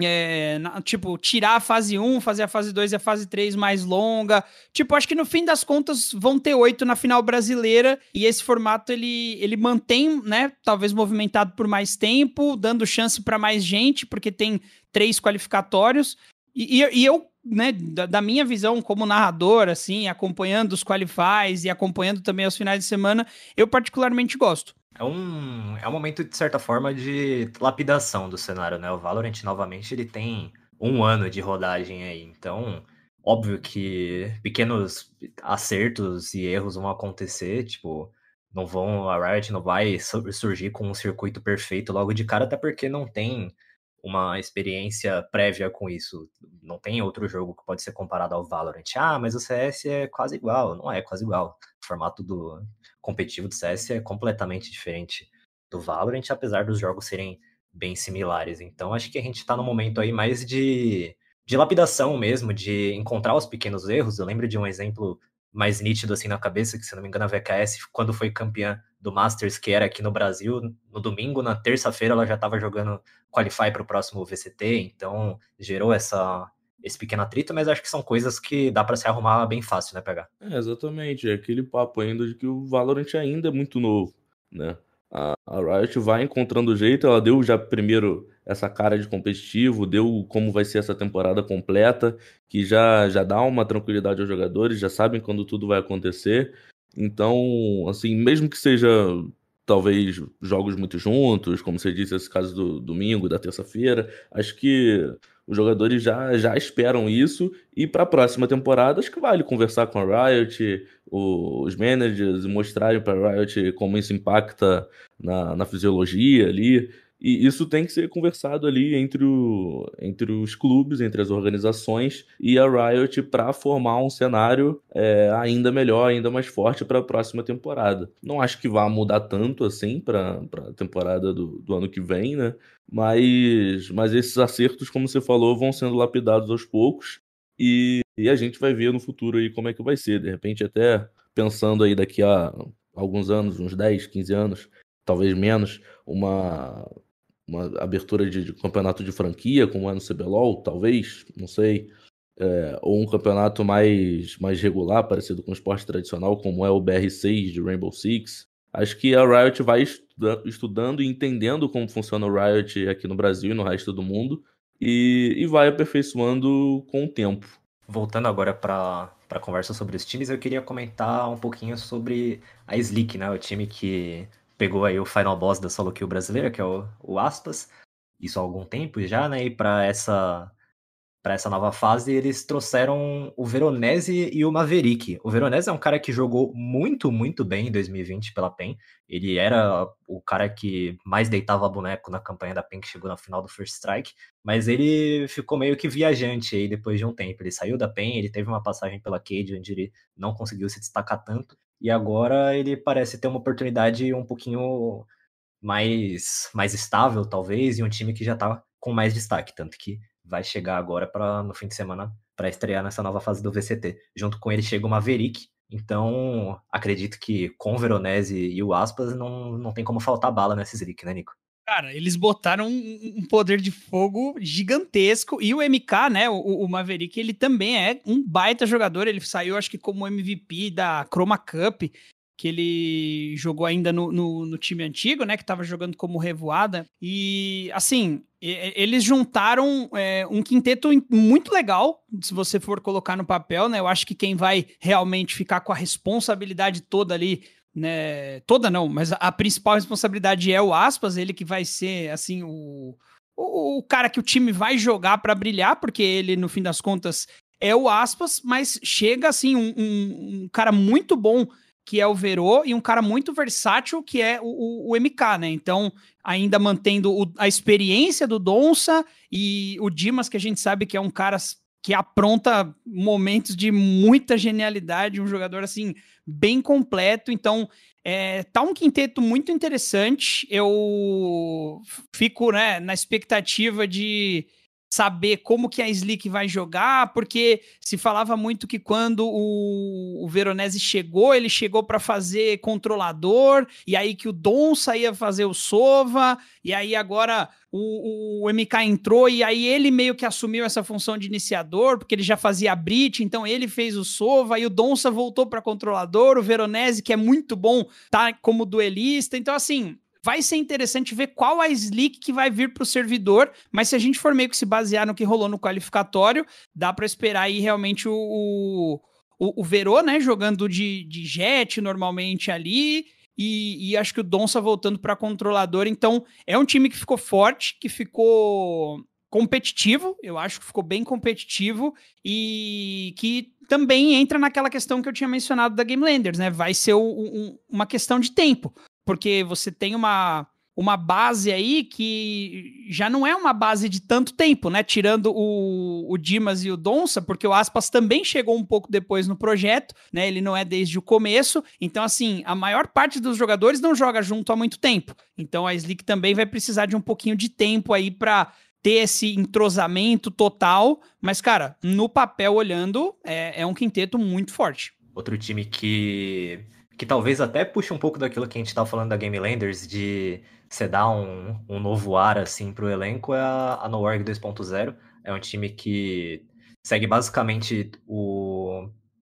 é, na, tipo, tirar a fase 1, fazer a fase 2 e a fase 3 mais longa. Tipo, acho que no fim das contas vão ter oito na final brasileira e esse formato ele, ele mantém, né, talvez movimentado por mais tempo, dando chance para mais gente, porque tem três qualificatórios. E, e, e eu, né, da, da, minha visão como narrador, assim, acompanhando os qualifies e acompanhando também os finais de semana, eu particularmente gosto. É um, é um momento, de certa forma, de lapidação do cenário, né? O Valorant, novamente, ele tem um ano de rodagem aí. Então, óbvio que pequenos acertos e erros vão acontecer, tipo, não vão, a Riot não vai surgir com um circuito perfeito logo de cara, até porque não tem uma experiência prévia com isso. Não tem outro jogo que pode ser comparado ao Valorant. Ah, mas o CS é quase igual. Não é quase igual. O formato do competitivo do CS é completamente diferente do Valorant, apesar dos jogos serem bem similares. Então acho que a gente está no momento aí mais de, de lapidação mesmo, de encontrar os pequenos erros. Eu lembro de um exemplo mais nítido assim na cabeça, que se não me engano a VKS, quando foi campeã do Masters, que era aqui no Brasil, no domingo, na terça-feira ela já estava jogando Qualify para o próximo VCT, então gerou essa, esse pequeno atrito, mas acho que são coisas que dá para se arrumar bem fácil, né, pegar? É, exatamente, é aquele papo ainda de que o Valorant ainda é muito novo, né? A, a Riot vai encontrando o jeito, ela deu já primeiro essa cara de competitivo, deu como vai ser essa temporada completa, que já, já dá uma tranquilidade aos jogadores, já sabem quando tudo vai acontecer. Então, assim, mesmo que seja talvez jogos muito juntos, como você disse, esse caso do domingo, da terça-feira, acho que os jogadores já, já esperam isso e para a próxima temporada acho que vale conversar com a Riot, os managers e mostrarem para a Riot como isso impacta na, na fisiologia ali. E isso tem que ser conversado ali entre, o, entre os clubes, entre as organizações e a Riot para formar um cenário é, ainda melhor, ainda mais forte para a próxima temporada. Não acho que vá mudar tanto assim para a temporada do, do ano que vem, né? Mas, mas esses acertos, como você falou, vão sendo lapidados aos poucos e, e a gente vai ver no futuro aí como é que vai ser. De repente, até pensando aí daqui a alguns anos, uns 10, 15 anos, talvez menos, uma uma abertura de, de, campeonato de franquia, como é no CBLOL, talvez, não sei. É, ou um campeonato mais, mais regular, parecido com o esporte tradicional, como é o BR6 de Rainbow Six. Acho que a Riot vai estuda, estudando e entendendo como funciona o Riot aqui no Brasil e no resto do mundo, e, e vai aperfeiçoando com o tempo. Voltando agora para a conversa sobre os times, eu queria comentar um pouquinho sobre a Slick, né? O time que pegou aí o final boss da solo kill brasileira, que é o, o Aspas, isso há algum tempo já, né? E para essa para essa nova fase, eles trouxeram o Veronese e o Maverick. O Veronese é um cara que jogou muito, muito bem em 2020 pela PEN. Ele era o cara que mais deitava boneco na campanha da PEN, que chegou na final do First Strike, mas ele ficou meio que viajante aí depois de um tempo. Ele saiu da PEN, ele teve uma passagem pela Cade, onde ele não conseguiu se destacar tanto, e agora ele parece ter uma oportunidade um pouquinho mais, mais estável, talvez, e um time que já tá com mais destaque, tanto que vai chegar agora para no fim de semana para estrear nessa nova fase do VCT. Junto com ele chega o Maverick, então acredito que com o Veronese e o Aspas não, não tem como faltar bala nesse Zrick, né, Nico? Cara, eles botaram um, poder de fogo gigantesco. E o MK, né? O, o, Maverick, ele também é um baita jogador. Ele saiu, acho que, como MVP da Chroma Cup, que ele jogou ainda no, no, no time antigo, né? Que tava jogando como revoada. E, assim, eles juntaram é, um quinteto muito legal, se você for colocar no papel, né? Eu acho que quem vai realmente ficar com a responsabilidade toda ali né? Toda não, mas a principal responsabilidade é o Aspas, ele que vai ser assim o, o, o cara que o time vai jogar para brilhar, porque ele no fim das contas é o Aspas, mas chega assim um, um, um cara muito bom que é o Verô e um cara muito versátil que é o, o, o MK, né? Então, ainda mantendo o, a experiência do Donça e o Dimas, que a gente sabe que é um cara que apronta momentos de muita genialidade, um jogador assim bem completo. Então, é, tá um quinteto muito interessante. Eu fico né, na expectativa de saber como que a Slick vai jogar, porque se falava muito que quando o, o Veronese chegou, ele chegou para fazer controlador, e aí que o Dom saía fazer o Sova, e aí agora o, o, MK entrou e aí ele meio que assumiu essa função de iniciador, porque ele já fazia a Brit, então ele fez o Sova, e o Donsa voltou para controlador, o Veronese, que é muito bom, tá como duelista. Então, assim, Vai ser interessante ver qual a slick que vai vir para o servidor, mas se a gente for meio que se basear no que rolou no qualificatório, dá para esperar aí realmente o, o, o Verô, né, jogando de, de jet normalmente ali, e, e, acho que o Donça voltando para controlador. Então, é um time que ficou forte, que ficou competitivo, eu acho que ficou bem competitivo e que também entra naquela questão que eu tinha mencionado da Game Landers, né? Vai ser o, um, uma questão de tempo porque você tem uma, uma base aí que já não é uma base de tanto tempo, né? Tirando o, o Dimas e o Donça, porque o Aspas também chegou um pouco depois no projeto, né? Ele não é desde o começo. Então, assim, a maior parte dos jogadores não joga junto há muito tempo. Então a Slick também vai precisar de um pouquinho de tempo aí para ter esse entrosamento total. Mas, cara, no papel olhando, é, é um quinteto muito forte. Outro time que que talvez até puxe um pouco daquilo que a gente estava falando da Game Landers, de você dar um, um novo ar assim para o elenco, é a, a NoOrg 2.0. É um time que segue basicamente o,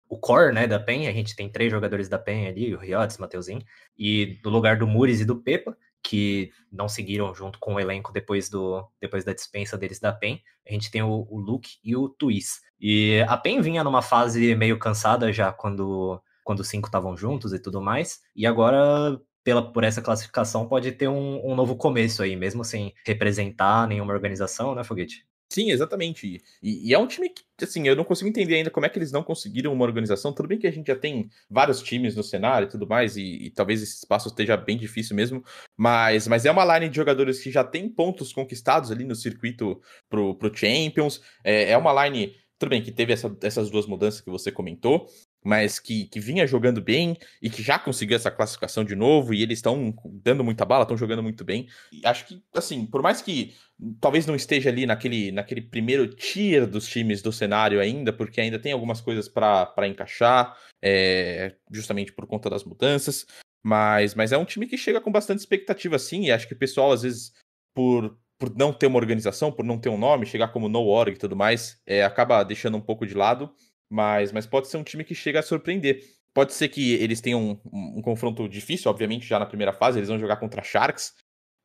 o core né, da PEN. A gente tem três jogadores da PEN ali, o Riotes, Mateuzinho, e no lugar do Muris e do Pepa, que não seguiram junto com o elenco depois, do, depois da dispensa deles da PEN, a gente tem o, o Luke e o Twist. E a PEN vinha numa fase meio cansada já quando quando os cinco estavam juntos e tudo mais. E agora, pela, por essa classificação, pode ter um, um novo começo aí, mesmo sem representar nenhuma organização, né, Foguete? Sim, exatamente. E, e, é um time que, assim, eu não consigo entender ainda como é que eles não conseguiram uma organização. Tudo bem que a gente já tem vários times no cenário e tudo mais, e, e talvez esse espaço esteja bem difícil mesmo, mas, mas é uma line de jogadores que já tem pontos conquistados ali no circuito pro, pro Champions. É, é uma line, tudo bem que teve essa, essas duas mudanças que você comentou, mas que, que vinha jogando bem e que já conseguiu essa classificação de novo, e eles estão dando muita bala, estão jogando muito bem. E acho que, assim, por mais que talvez não esteja ali naquele, naquele primeiro tier dos times do cenário ainda, porque ainda tem algumas coisas para encaixar, é, justamente por conta das mudanças, mas, mas é um time que chega com bastante expectativa, sim, e acho que o pessoal, às vezes, por, por não ter uma organização, por não ter um nome, chegar como no org e tudo mais, é, acaba deixando um pouco de lado. Mas, mas pode ser um time que chega a surpreender. Pode ser que eles tenham um, um confronto difícil, obviamente, já na primeira fase. Eles vão jogar contra Sharks,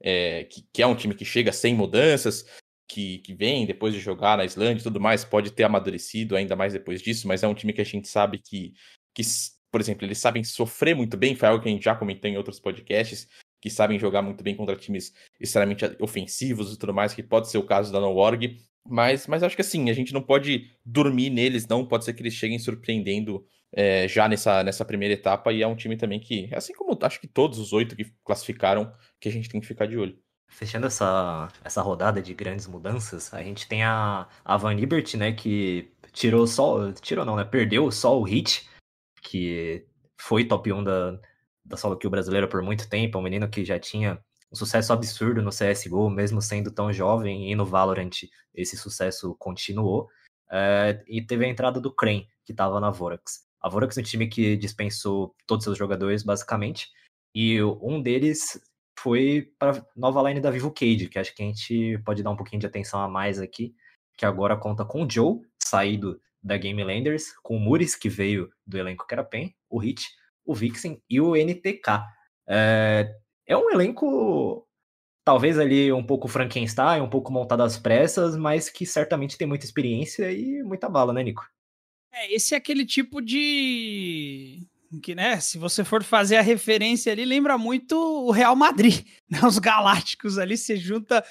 é, que, que, é um time que chega sem mudanças, que, que vem depois de jogar na Islândia e tudo mais. Pode ter amadurecido ainda mais depois disso, mas é um time que a gente sabe que, que por exemplo, eles sabem sofrer muito bem. Foi algo que a gente já comentou em outros podcasts que sabem jogar muito bem contra times extremamente ofensivos e tudo mais, que pode ser o caso da No-Org. Mas, mas acho que assim, a gente não pode dormir neles, não. Pode ser que eles cheguem surpreendendo é, já nessa, nessa primeira etapa. E é um time também que, assim como acho que todos os oito que classificaram, que a gente tem que ficar de olho. Fechando essa, essa rodada de grandes mudanças, a gente tem a, a Van Liberty, né, que tirou só. Tirou não, né? Perdeu só o Hit, que foi top 1 da, da solo kill brasileira por muito tempo. É um menino que já tinha um sucesso absurdo no CSGO, mesmo sendo tão jovem, e no Valorant esse sucesso continuou. É, e teve a entrada do Crane, que estava na Vorax. A Vorax é um time que dispensou todos seus jogadores, basicamente, e um deles foi para nova line da Vivo Cade, que acho que a gente pode dar um pouquinho de atenção a mais aqui, que agora conta com o Joe, saído da Game Landers, com o Muris, que veio do elenco que era PEN, o Hit, o Vixen e o NTK. É, é um elenco, talvez ali um pouco Frankenstein, um pouco montado às pressas, mas que certamente tem muita experiência e muita bala, né, Nico? É, esse é aquele tipo de. Que, né, se você for fazer a referência ali, lembra muito o Real Madrid, né? Os Galácticos ali, você junta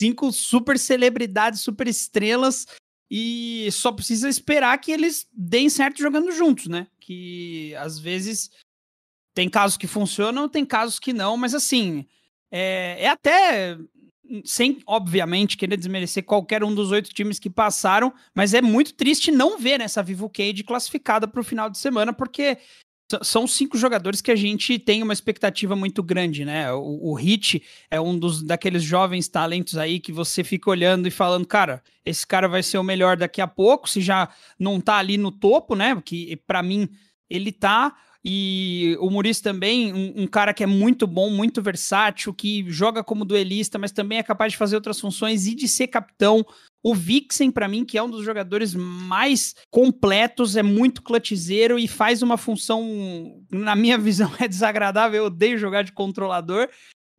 cinco super celebridades, super estrelas e só precisa esperar que eles deem certo jogando juntos, né? Que às vezes tem casos que funcionam, tem casos que não, mas assim, é, é até sem, obviamente, querer desmerecer qualquer um dos oito times que passaram, mas é muito triste não ver essa Vivo Cade classificada para o final de semana, porque são cinco jogadores que a gente tem uma expectativa muito grande, né? O, o Hit é um dos daqueles jovens talentos aí que você fica olhando e falando, cara, esse cara vai ser o melhor daqui a pouco, se já não tá ali no topo, né? Que para mim ele tá. E o Muriz também, um, um, cara que é muito bom, muito versátil, que joga como duelista, mas também é capaz de fazer outras funções e de ser capitão. O Vixen, para mim, que é um dos jogadores mais completos, é muito clutchzeiro e faz uma função, na minha visão, é desagradável. Eu odeio jogar de controlador.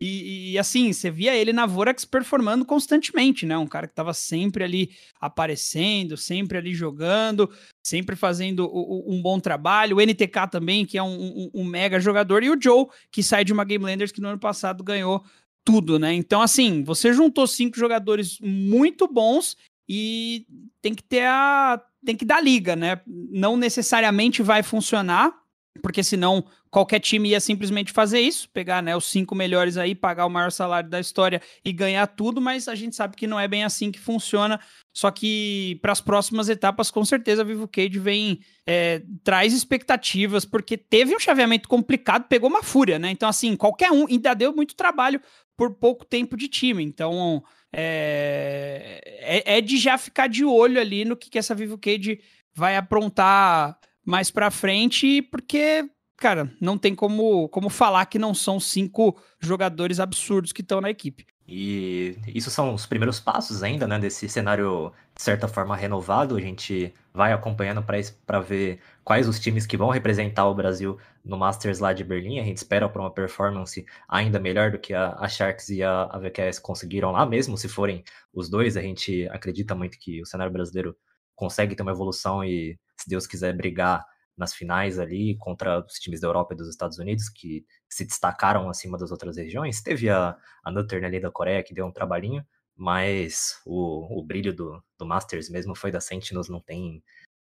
E, e, assim, você via ele na Vorax performando constantemente, né? Um cara que estava sempre ali aparecendo, sempre ali jogando, sempre fazendo um bom trabalho. O NTK também, que é um, um, um, mega jogador. E o Joe, que sai de uma Game Landers que no ano passado ganhou tudo, né? Então, assim, você juntou cinco jogadores muito bons e tem que ter a. tem que dar liga, né? Não necessariamente vai funcionar, porque senão qualquer time ia simplesmente fazer isso, pegar né, os cinco melhores aí, pagar o maior salário da história e ganhar tudo, mas a gente sabe que não é bem assim que funciona. Só que para as próximas etapas, com certeza, a Vivo Cage vem é, traz expectativas, porque teve um chaveamento complicado, pegou uma fúria, né? Então, assim, qualquer um ainda deu muito trabalho por pouco tempo de time. Então, é, é, é de já ficar de olho ali no que, que essa Vivo Cage vai aprontar mais para frente, porque, cara, não tem como, como falar que não são cinco jogadores absurdos que estão na equipe. E isso são os primeiros passos ainda, né, desse cenário, de certa forma, renovado. A gente vai acompanhando para ver quais os times que vão representar o Brasil no Masters lá de Berlim. A gente espera para uma performance ainda melhor do que a, a Sharks e a, a VQS conseguiram lá, mesmo se forem os dois. A gente acredita muito que o cenário brasileiro consegue ter uma evolução e se Deus quiser, brigar nas finais ali contra os times da Europa e dos Estados Unidos que se destacaram acima das outras regiões. Teve a, a Nuttern ali da Coreia que deu um trabalhinho, mas o, o brilho do, do Masters mesmo foi da Sentinels, não tem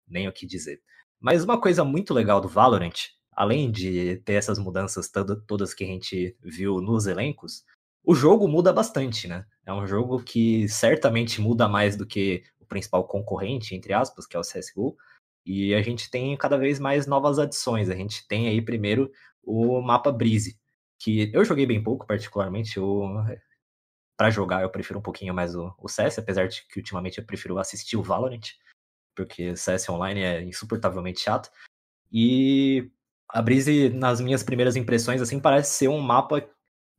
nem o que dizer. Mas uma coisa muito legal do Valorant, além de ter essas mudanças todas que a gente viu nos elencos, o jogo muda bastante, né? É um jogo que certamente muda mais do que o principal concorrente, entre aspas, que é o CSGO, e a gente tem cada vez mais novas adições. A gente tem aí primeiro o mapa Breeze, que eu joguei bem pouco, particularmente. Para jogar, eu prefiro um pouquinho mais o, o CS, apesar de que ultimamente eu prefiro assistir o Valorant, porque CS online é insuportavelmente chato. E a Breeze, nas minhas primeiras impressões, assim, parece ser um mapa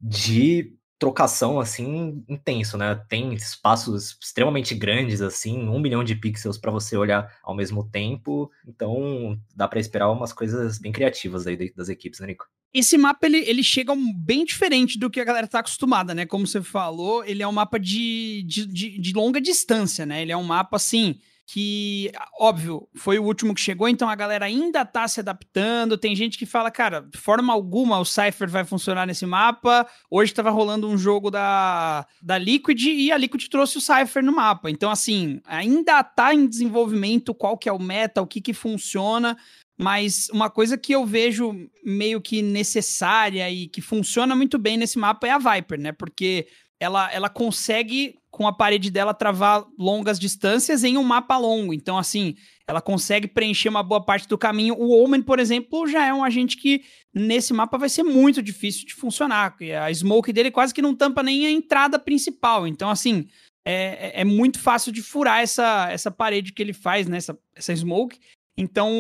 de trocação assim intenso, né? Tem espaços extremamente grandes assim, um milhão de pixels para você olhar ao mesmo tempo. Então dá para esperar umas coisas bem criativas aí das equipes, né, Nico? Esse mapa ele, ele chega bem diferente do que a galera tá acostumada, né? Como você falou, ele é um mapa de, de, de, de longa distância, né? Ele é um mapa assim que, óbvio, foi o último que chegou, então a galera ainda tá se adaptando. Tem gente que fala, cara, de forma alguma o Cypher vai funcionar nesse mapa. Hoje tava rolando um jogo da, da Liquid e a Liquid trouxe o Cypher no mapa. Então, assim, ainda tá em desenvolvimento qual que é o meta, o que que funciona. Mas uma coisa que eu vejo meio que necessária e que funciona muito bem nesse mapa é a Viper, né? Porque ela, ela consegue, com a parede dela, travar longas distâncias em um mapa longo. Então, assim, ela consegue preencher uma boa parte do caminho. O Omen, por exemplo, já é um agente que nesse mapa vai ser muito difícil de funcionar. A smoke dele quase que não tampa nem a entrada principal. Então, assim, é, é, é muito fácil de furar essa, essa parede que ele faz, né? Essa, essa smoke. Então,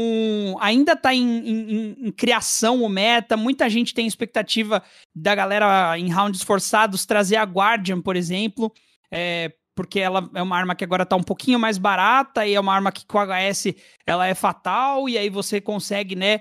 ainda está em, em, em, criação o meta. Muita gente tem expectativa da galera em rounds forçados trazer a Guardian, por exemplo, é, porque ela é uma arma que agora está um pouquinho mais barata e é uma arma que com HS ela é fatal, e aí você consegue, né,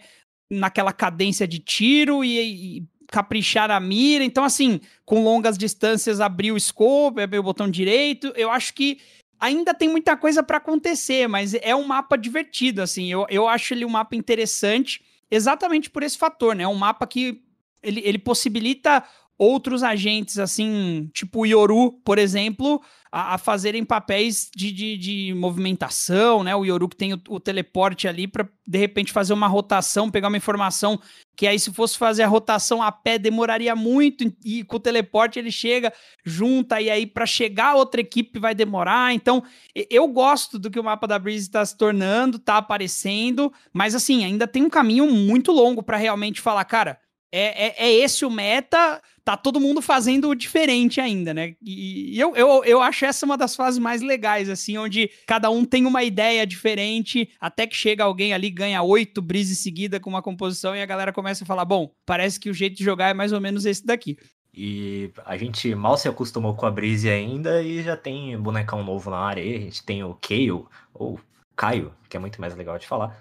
naquela cadência de tiro e, e caprichar a mira. Então, assim, com longas distâncias, abrir o scope, abrir o botão direito. Eu acho que ainda tem muita coisa para acontecer, mas é um mapa divertido, assim. Eu, eu acho ele um mapa interessante, exatamente por esse fator, né? É um mapa que ele, ele possibilita outros agentes, assim, tipo o Yoru, por exemplo, a, a fazerem papéis de, de, de, movimentação, né? O Yoru que tem o, o teleporte ali para de repente fazer uma rotação, pegar uma informação que aí se fosse fazer a rotação a pé demoraria muito e com o teleporte ele chega, junta e aí para chegar a outra equipe vai demorar. Então, eu gosto do que o mapa da Breeze está se tornando, tá aparecendo, mas assim, ainda tem um caminho muito longo para realmente falar, cara, é, é, é, esse o meta, tá todo mundo fazendo diferente ainda, né? E, e eu, eu, eu acho essa uma das fases mais legais, assim, onde cada um tem uma ideia diferente, até que chega alguém ali, ganha oito brisas seguida com uma composição e a galera começa a falar: bom, parece que o jeito de jogar é mais ou menos esse daqui. E a gente mal se acostumou com a Breeze ainda e já tem bonecão novo na área. A gente tem o Kayle, ou Caio, que é muito mais legal de falar,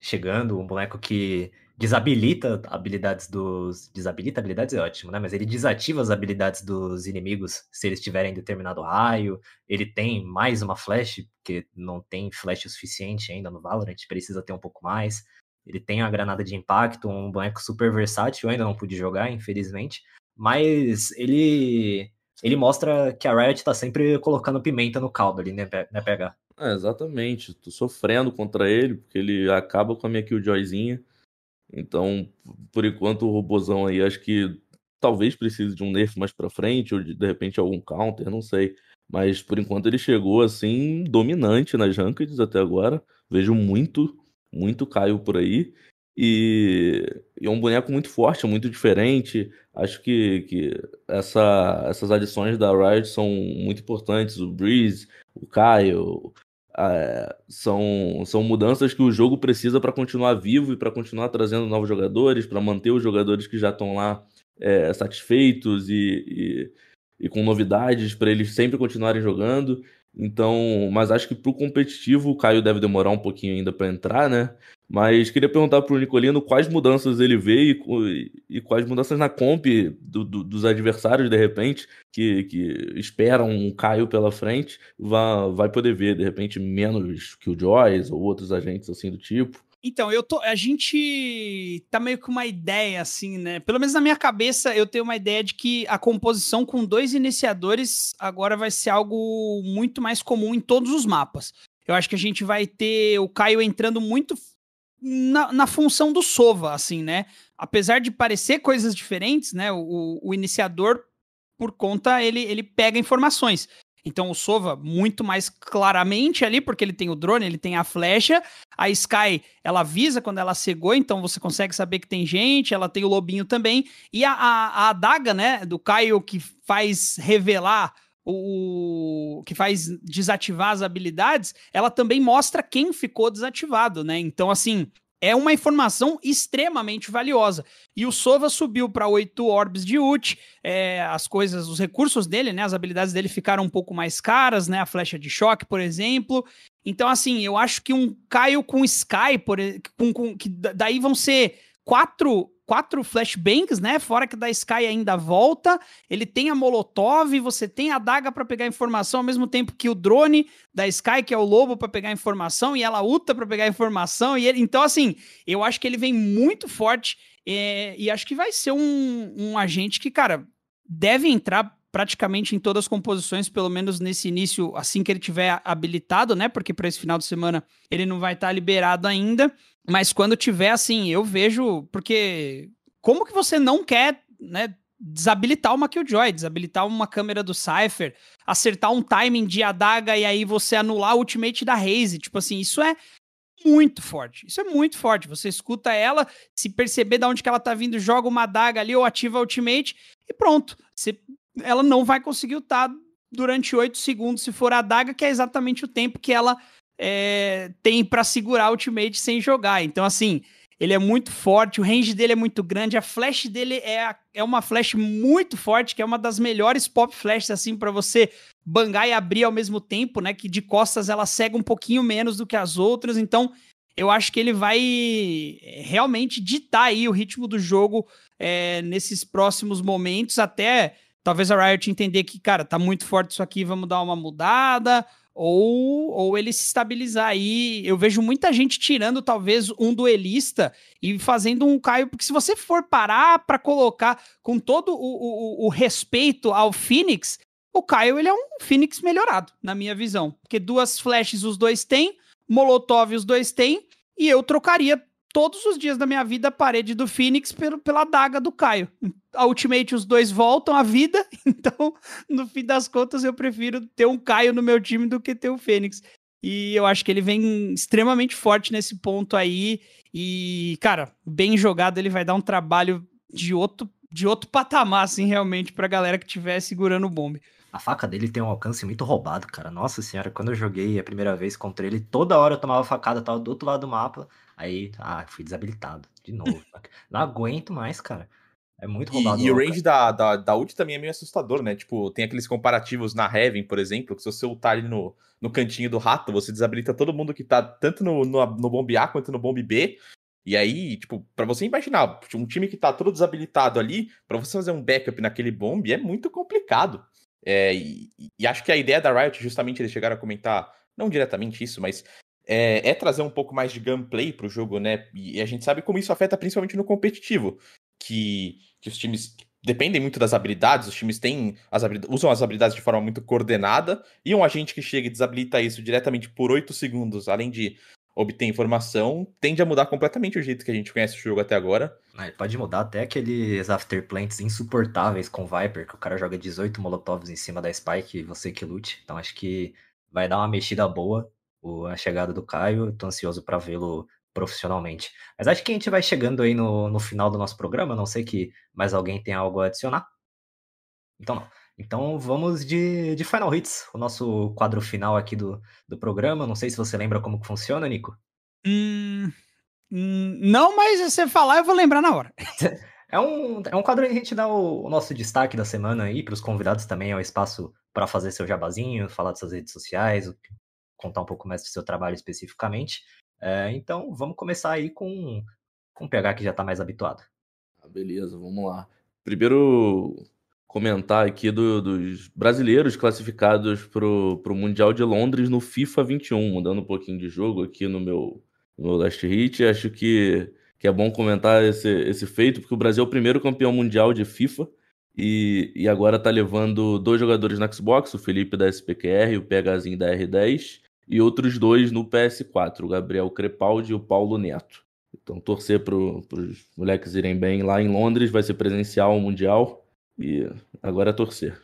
chegando, um boneco que desabilita habilidades dos. Desabilita habilidades é ótimo, né? Mas ele desativa as habilidades dos inimigos se eles tiverem determinado raio. Ele tem mais uma flash, porque não tem flash o suficiente ainda no Valorant, precisa ter um pouco mais. Ele tem a granada de impacto, um boneco super versátil, eu ainda não pude jogar, infelizmente. Mas ele. Ele mostra que a Riot tá sempre colocando pimenta no caldo ali, né, né PH? É, exatamente. Tô sofrendo contra ele, porque ele acaba com a minha killjoyzinha. Então, por enquanto, o robozão aí acho que talvez precise de um nerf mais pra frente, ou de, de repente algum counter, não sei. Mas por enquanto ele chegou assim, dominante nas rankeds até agora. Vejo muito, muito Caio por aí. E, e é um boneco muito forte, muito diferente. Acho que, que essa, essas adições da Riot são muito importantes. O Breeze, o Caio, é, são, são mudanças que o jogo precisa para continuar vivo e para continuar trazendo novos jogadores, para manter os jogadores que já estão lá é, satisfeitos e, e, e, com novidades para eles sempre continuarem jogando. Então, mas acho que para o competitivo o Caio deve demorar um pouquinho ainda para entrar, né? Mas queria perguntar para o Nicolino quais mudanças ele vê e, e quais mudanças na comp do, do, dos adversários, de repente, que, que esperam um Caio pela frente, vai, vai poder ver, de repente, menos que o Joyce ou outros agentes assim do tipo. Então, eu tô. A gente tá meio com uma ideia, assim, né? Pelo menos na minha cabeça, eu tenho uma ideia de que a composição com dois iniciadores agora vai ser algo muito mais comum em todos os mapas. Eu acho que a gente vai ter o Caio entrando muito na, na função do Sova, assim, né? Apesar de parecer coisas diferentes, né? O, o iniciador, por conta, ele, ele pega informações. Então o Sova muito mais claramente ali, porque ele tem o drone, ele tem a flecha. A Sky, ela avisa quando ela cegou, então você consegue saber que tem gente. Ela tem o lobinho também. E a, a, a adaga, né, do Caio, que faz revelar o que faz desativar as habilidades, ela também mostra quem ficou desativado, né? Então, assim, é uma informação extremamente valiosa. E o Sova subiu para 8 orbs de ult, é, as coisas, os recursos dele, né, as habilidades dele ficaram um pouco mais caras, né, a flecha de choque, por exemplo. Então, assim, eu acho que um Caio com Sky, por, com, com, que daí vão ser quatro quatro flashbangs, né? Fora que da Sky ainda volta. Ele tem a Molotov, você tem a daga para pegar informação, ao mesmo tempo que o drone da Sky, que é o lobo, para pegar informação, e ela uta para pegar informação. E ele, então, assim, eu acho que ele vem muito forte é, e acho que vai ser um, um agente que, cara, deve entrar praticamente em todas as composições, pelo menos nesse início, assim que ele tiver habilitado, né? Porque para esse final de semana ele não vai estar tá liberado ainda. Mas quando tiver, assim, eu vejo. Porque como que você não quer, né? Desabilitar uma Killjoy, desabilitar uma câmera do Cypher, acertar um timing de adaga e aí você anular o ultimate da Raze. Tipo assim, isso é muito forte. Isso é muito forte. Você escuta ela, se perceber de onde que ela tá vindo, joga uma adaga ali ou ativa a ultimate e pronto. Você, ela não vai conseguir ultar durante 8 segundos se for a adaga, que é exatamente o tempo que ela é, tem para segurar ultimate sem jogar. Então, assim, ele é muito forte, o range dele é muito grande, a flash dele é, é uma flash muito forte, que é uma das melhores pop flashes, assim, para você bangar e abrir ao mesmo tempo, né? Que de costas ela cega um pouquinho menos do que as outras. Então, eu acho que ele vai é, realmente ditar aí o ritmo do jogo é, nesses próximos momentos, até talvez a Riot entender que, cara, tá muito forte isso aqui, vamos dar uma mudada, ou, ou ele se estabilizar aí. Eu vejo muita gente tirando talvez um duelista e fazendo um Caio, porque se você for parar para colocar com todo o, o, o, respeito ao Phoenix, o Caio ele é um Phoenix melhorado, na minha visão. Porque duas flashes os dois têm, Molotov os dois têm, e eu trocaria todos os dias da minha vida a parede do Phoenix pelo, pela daga do Caio. A Ultimate, os dois voltam à vida, então, no fim das contas, eu prefiro ter um Caio no meu time do que ter o Fênix. E eu acho que ele vem extremamente forte nesse ponto aí. E, cara, bem jogado, ele vai dar um trabalho de outro, de outro patamar, assim, realmente, pra galera que estiver segurando o bombe. A faca dele tem um alcance muito roubado, cara. Nossa senhora, quando eu joguei a primeira vez contra ele, toda hora eu tomava facada, tava do outro lado do mapa. Aí, ah, fui desabilitado. De novo. Não aguento mais, cara. É muito roubado. E, e o range da, da, da ult também é meio assustador, né? Tipo, tem aqueles comparativos na Heaven, por exemplo, que se você ultar ali no, no cantinho do rato, você desabilita todo mundo que tá tanto no, no, no bombe A quanto no bombe B. E aí, tipo, para você imaginar, um time que tá todo desabilitado ali, para você fazer um backup naquele bombe é muito complicado. É, e, e, acho que a ideia da Riot, justamente eles chegaram a comentar, não diretamente isso, mas é, é trazer um pouco mais de gameplay pro jogo, né? E a gente sabe como isso afeta principalmente no competitivo. Que, que os times dependem muito das habilidades, os times têm as usam as habilidades de forma muito coordenada, e um agente que chega e desabilita isso diretamente por 8 segundos, além de obter informação, tende a mudar completamente o jeito que a gente conhece o jogo até agora. Ah, pode mudar até aqueles afterplants insuportáveis com Viper, que o cara joga 18 molotovs em cima da Spike e você que lute. Então acho que vai dar uma mexida boa a chegada do Caio. Tô ansioso para vê-lo profissionalmente. Mas acho que a gente vai chegando aí no, no final do nosso programa. Não sei que mais alguém tem algo a adicionar. Então não. Então vamos de, de Final Hits, o nosso quadro final aqui do, do programa. Não sei se você lembra como que funciona, Nico. Hum, hum, não, mas se você falar, eu vou lembrar na hora. É um, é um quadro que a gente dá o, o nosso destaque da semana aí, para os convidados também é o um espaço para fazer seu jabazinho, falar das suas redes sociais, contar um pouco mais do seu trabalho especificamente. É, então, vamos começar aí com, com o PH que já está mais habituado. Ah, beleza, vamos lá. Primeiro, comentar aqui do, dos brasileiros classificados para o Mundial de Londres no FIFA 21, mudando um pouquinho de jogo aqui no meu, no meu Last Hit. Acho que, que é bom comentar esse, esse feito, porque o Brasil é o primeiro campeão mundial de FIFA e, e agora está levando dois jogadores na Xbox, o Felipe da SPQR e o PHzinho da R10, e outros dois no PS4, o Gabriel Crepaldi e o Paulo Neto. Então, torcer para os moleques irem bem lá em Londres, vai ser presencial o Mundial. E agora é torcer.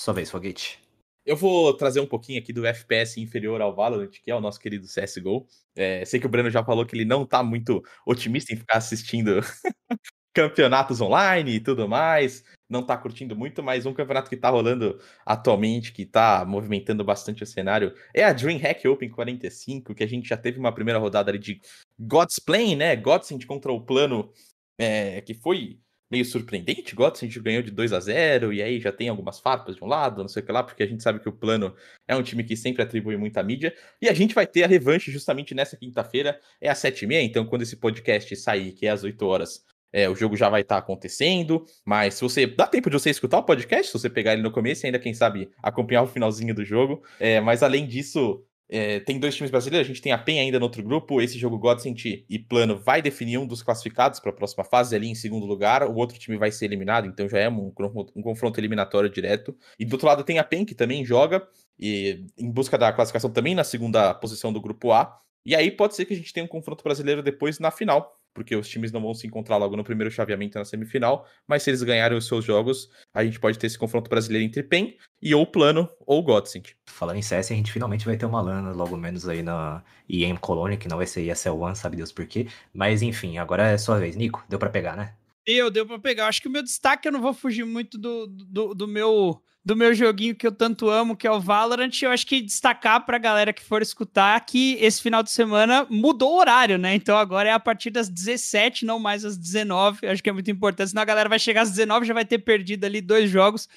Sua vez, Foguete. Eu vou trazer um pouquinho aqui do FPS inferior ao Valorant, que é o nosso querido CSGO. É, sei que o Breno já falou que ele não tá muito otimista em ficar assistindo campeonatos online e tudo mais. Não tá curtindo muito, mas um campeonato que tá rolando atualmente, que tá movimentando bastante o cenário, é a DreamHack Open 45, que a gente já teve uma primeira rodada ali de God's Plane, né? Godsend contra o plano, é, que foi meio surpreendente. Godsend ganhou de 2 a 0 e aí já tem algumas farpas de um lado, não sei o que lá, porque a gente sabe que o plano é um time que sempre atribui muita mídia. E a gente vai ter a revanche justamente nessa quinta-feira, é às 7h30, então quando esse podcast sair, que é às 8 horas, é, o jogo já vai estar tá acontecendo, mas se você dá tempo de você escutar o podcast, se você pegar ele no começo e ainda, quem sabe, acompanhar o finalzinho do jogo. É, mas além disso, é, tem dois times brasileiros, a gente tem a PEN ainda no outro grupo. Esse jogo Godsent e Plano vai definir um dos classificados para a próxima fase, ali em segundo lugar. O outro time vai ser eliminado, então já é um, um confronto eliminatório direto. E do outro lado tem a PEN, que também joga, e em busca da classificação também na segunda posição do grupo A. E aí pode ser que a gente tenha um confronto brasileiro depois na final, porque os times não vão se encontrar logo no primeiro chaveamento na semifinal, mas se eles ganharem os seus jogos, a gente pode ter esse confronto brasileiro entre PEN e ou Plano ou Godsend. Falando em CS, a gente finalmente vai ter uma lana logo menos aí na EM Colônia, que não vai ser ESL One, sabe Deus por quê. Mas enfim, agora é sua vez. Nico, deu para pegar, né? Deu, deu pra pegar. Acho que o meu destaque, eu não vou fugir muito do, do, do meu do meu joguinho que eu tanto amo, que é o Valorant. Eu acho que destacar pra galera que for escutar que esse final de semana mudou o horário, né? Então agora é a partir das 17, não mais às 19. Eu acho que é muito importante, senão a galera vai chegar às 19 já vai ter perdido ali dois jogos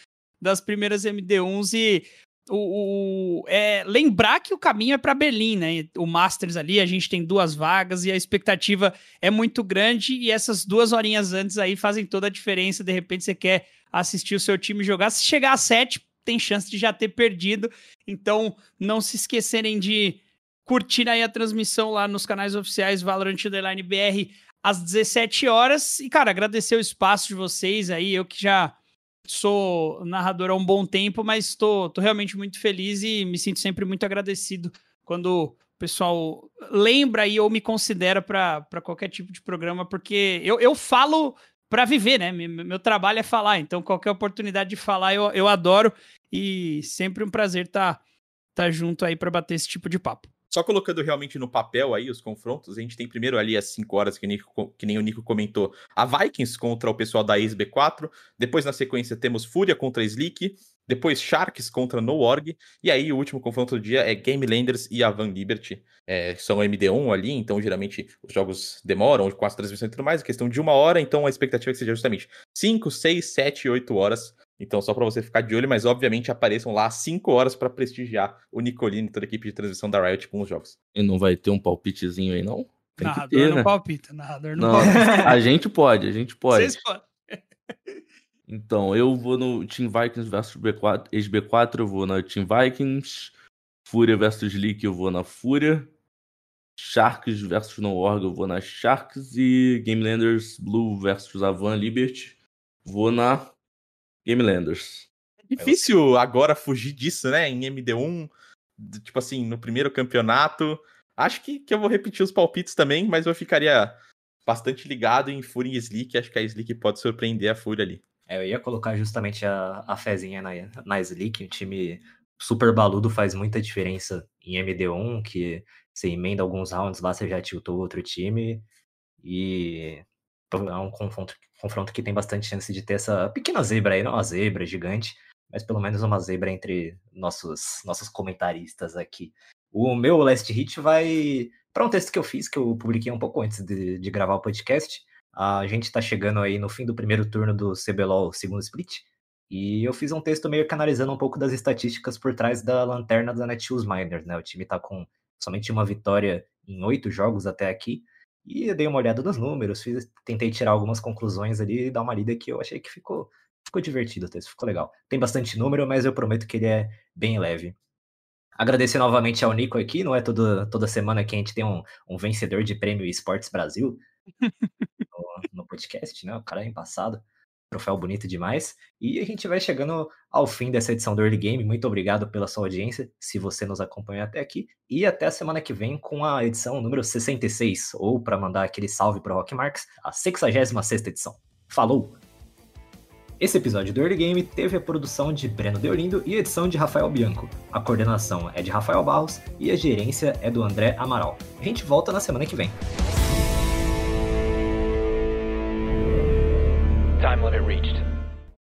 das primeiras MD1s e o, o, é, lembrar que o caminho é para Berlim, né? O Masters ali, a gente tem duas vagas e a expectativa é muito grande e essas duas horinhas antes aí fazem toda a diferença. De repente você quer assistir o seu time jogar. Se chegar a sete, tem chance de já ter perdido. Então, não se esquecerem de curtir aí a transmissão lá nos canais oficiais Valorant Underline BR às 17 horas. E, cara, agradecer o espaço de vocês aí. Eu que já sou narrador há um bom tempo, mas estou realmente muito feliz e me sinto sempre muito agradecido quando o pessoal lembra aí ou me considera para qualquer tipo de programa, porque eu, eu falo para viver, né? Meu, trabalho é falar, então qualquer oportunidade de falar eu, eu adoro e sempre um prazer estar tá, tá junto aí para bater esse tipo de papo. Só colocando realmente no papel aí os confrontos, a gente tem primeiro ali às 5 horas, que, Nico, que nem o Nico comentou, a Vikings contra o pessoal da SB4. Depois, na sequência, temos Fúria contra Slick. Depois, Sharks contra No.org. E aí, o último confronto do dia é Game Landers e Van Liberty. É, são MD1 ali, então geralmente os jogos demoram, com as transmissões e tudo mais, questão de uma hora. Então a expectativa é que seja justamente 5, 6, 7, 8 horas então, só para você ficar de olho, mas obviamente apareçam lá às 5 horas para prestigiar o Nicolini e toda a equipe de transmissão da Riot com os jogos. E não vai ter um palpitezinho aí, não? Tem narrador ter, não né? palpita, narrador não, não palpita. A gente pode, a gente pode. Vocês podem. Então, eu vou no Team Vikings versus B4, ex-B4, eu vou na Team Vikings. Fúria versus Leak, eu vou na Fúria. Sharks versus No Org, eu vou na Sharks. E Gamelanders Blue versus Avan Liberty, vou na Game Landers. É difícil agora fugir disso, né? Em MD1, tipo assim, no primeiro campeonato. Acho que, que eu vou repetir os palpites também, mas eu ficaria bastante ligado em Fúria e Slick. Acho que a Slick pode surpreender a Fúria ali. É, eu ia colocar justamente a, a fezinha na, na Slick. Um time super baludo faz muita diferença em MD1, que você emenda alguns rounds lá, você já tiltou outro time. E é um confronto confronto que tem bastante chance de ter essa pequena zebra aí, não uma zebra gigante, mas pelo menos uma zebra entre nossos, nossos comentaristas aqui. O meu last hit vai para um texto que eu fiz, que eu publiquei um pouco antes de, de gravar o podcast. A gente está chegando aí no fim do primeiro turno do CBLOL segundo split, e eu fiz um texto meio canalizando um pouco das estatísticas por trás da lanterna da Netshoes Miners, né? O time está com somente uma vitória em oito jogos até aqui, e eu dei uma olhada nos números, fiz, tentei tirar algumas conclusões ali e dar uma lida que eu achei que ficou, ficou divertido o texto, ficou legal. Tem bastante número, mas eu prometo que ele é bem leve. Agradecer novamente ao Nico aqui, não é toda, toda semana que a gente tem um, um vencedor de prêmio Esportes Brasil no, no podcast, né? O cara é embaçado. Troféu bonito demais. E a gente vai chegando ao fim dessa edição do Early Game. Muito obrigado pela sua audiência, se você nos acompanhou até aqui. E até a semana que vem com a edição número 66, ou para mandar aquele salve para Rock Marks, a 66 edição. Falou! Esse episódio do Early Game teve a produção de Breno Deolindo e edição de Rafael Bianco. A coordenação é de Rafael Barros e a gerência é do André Amaral. A gente volta na semana que vem. Time limit reached.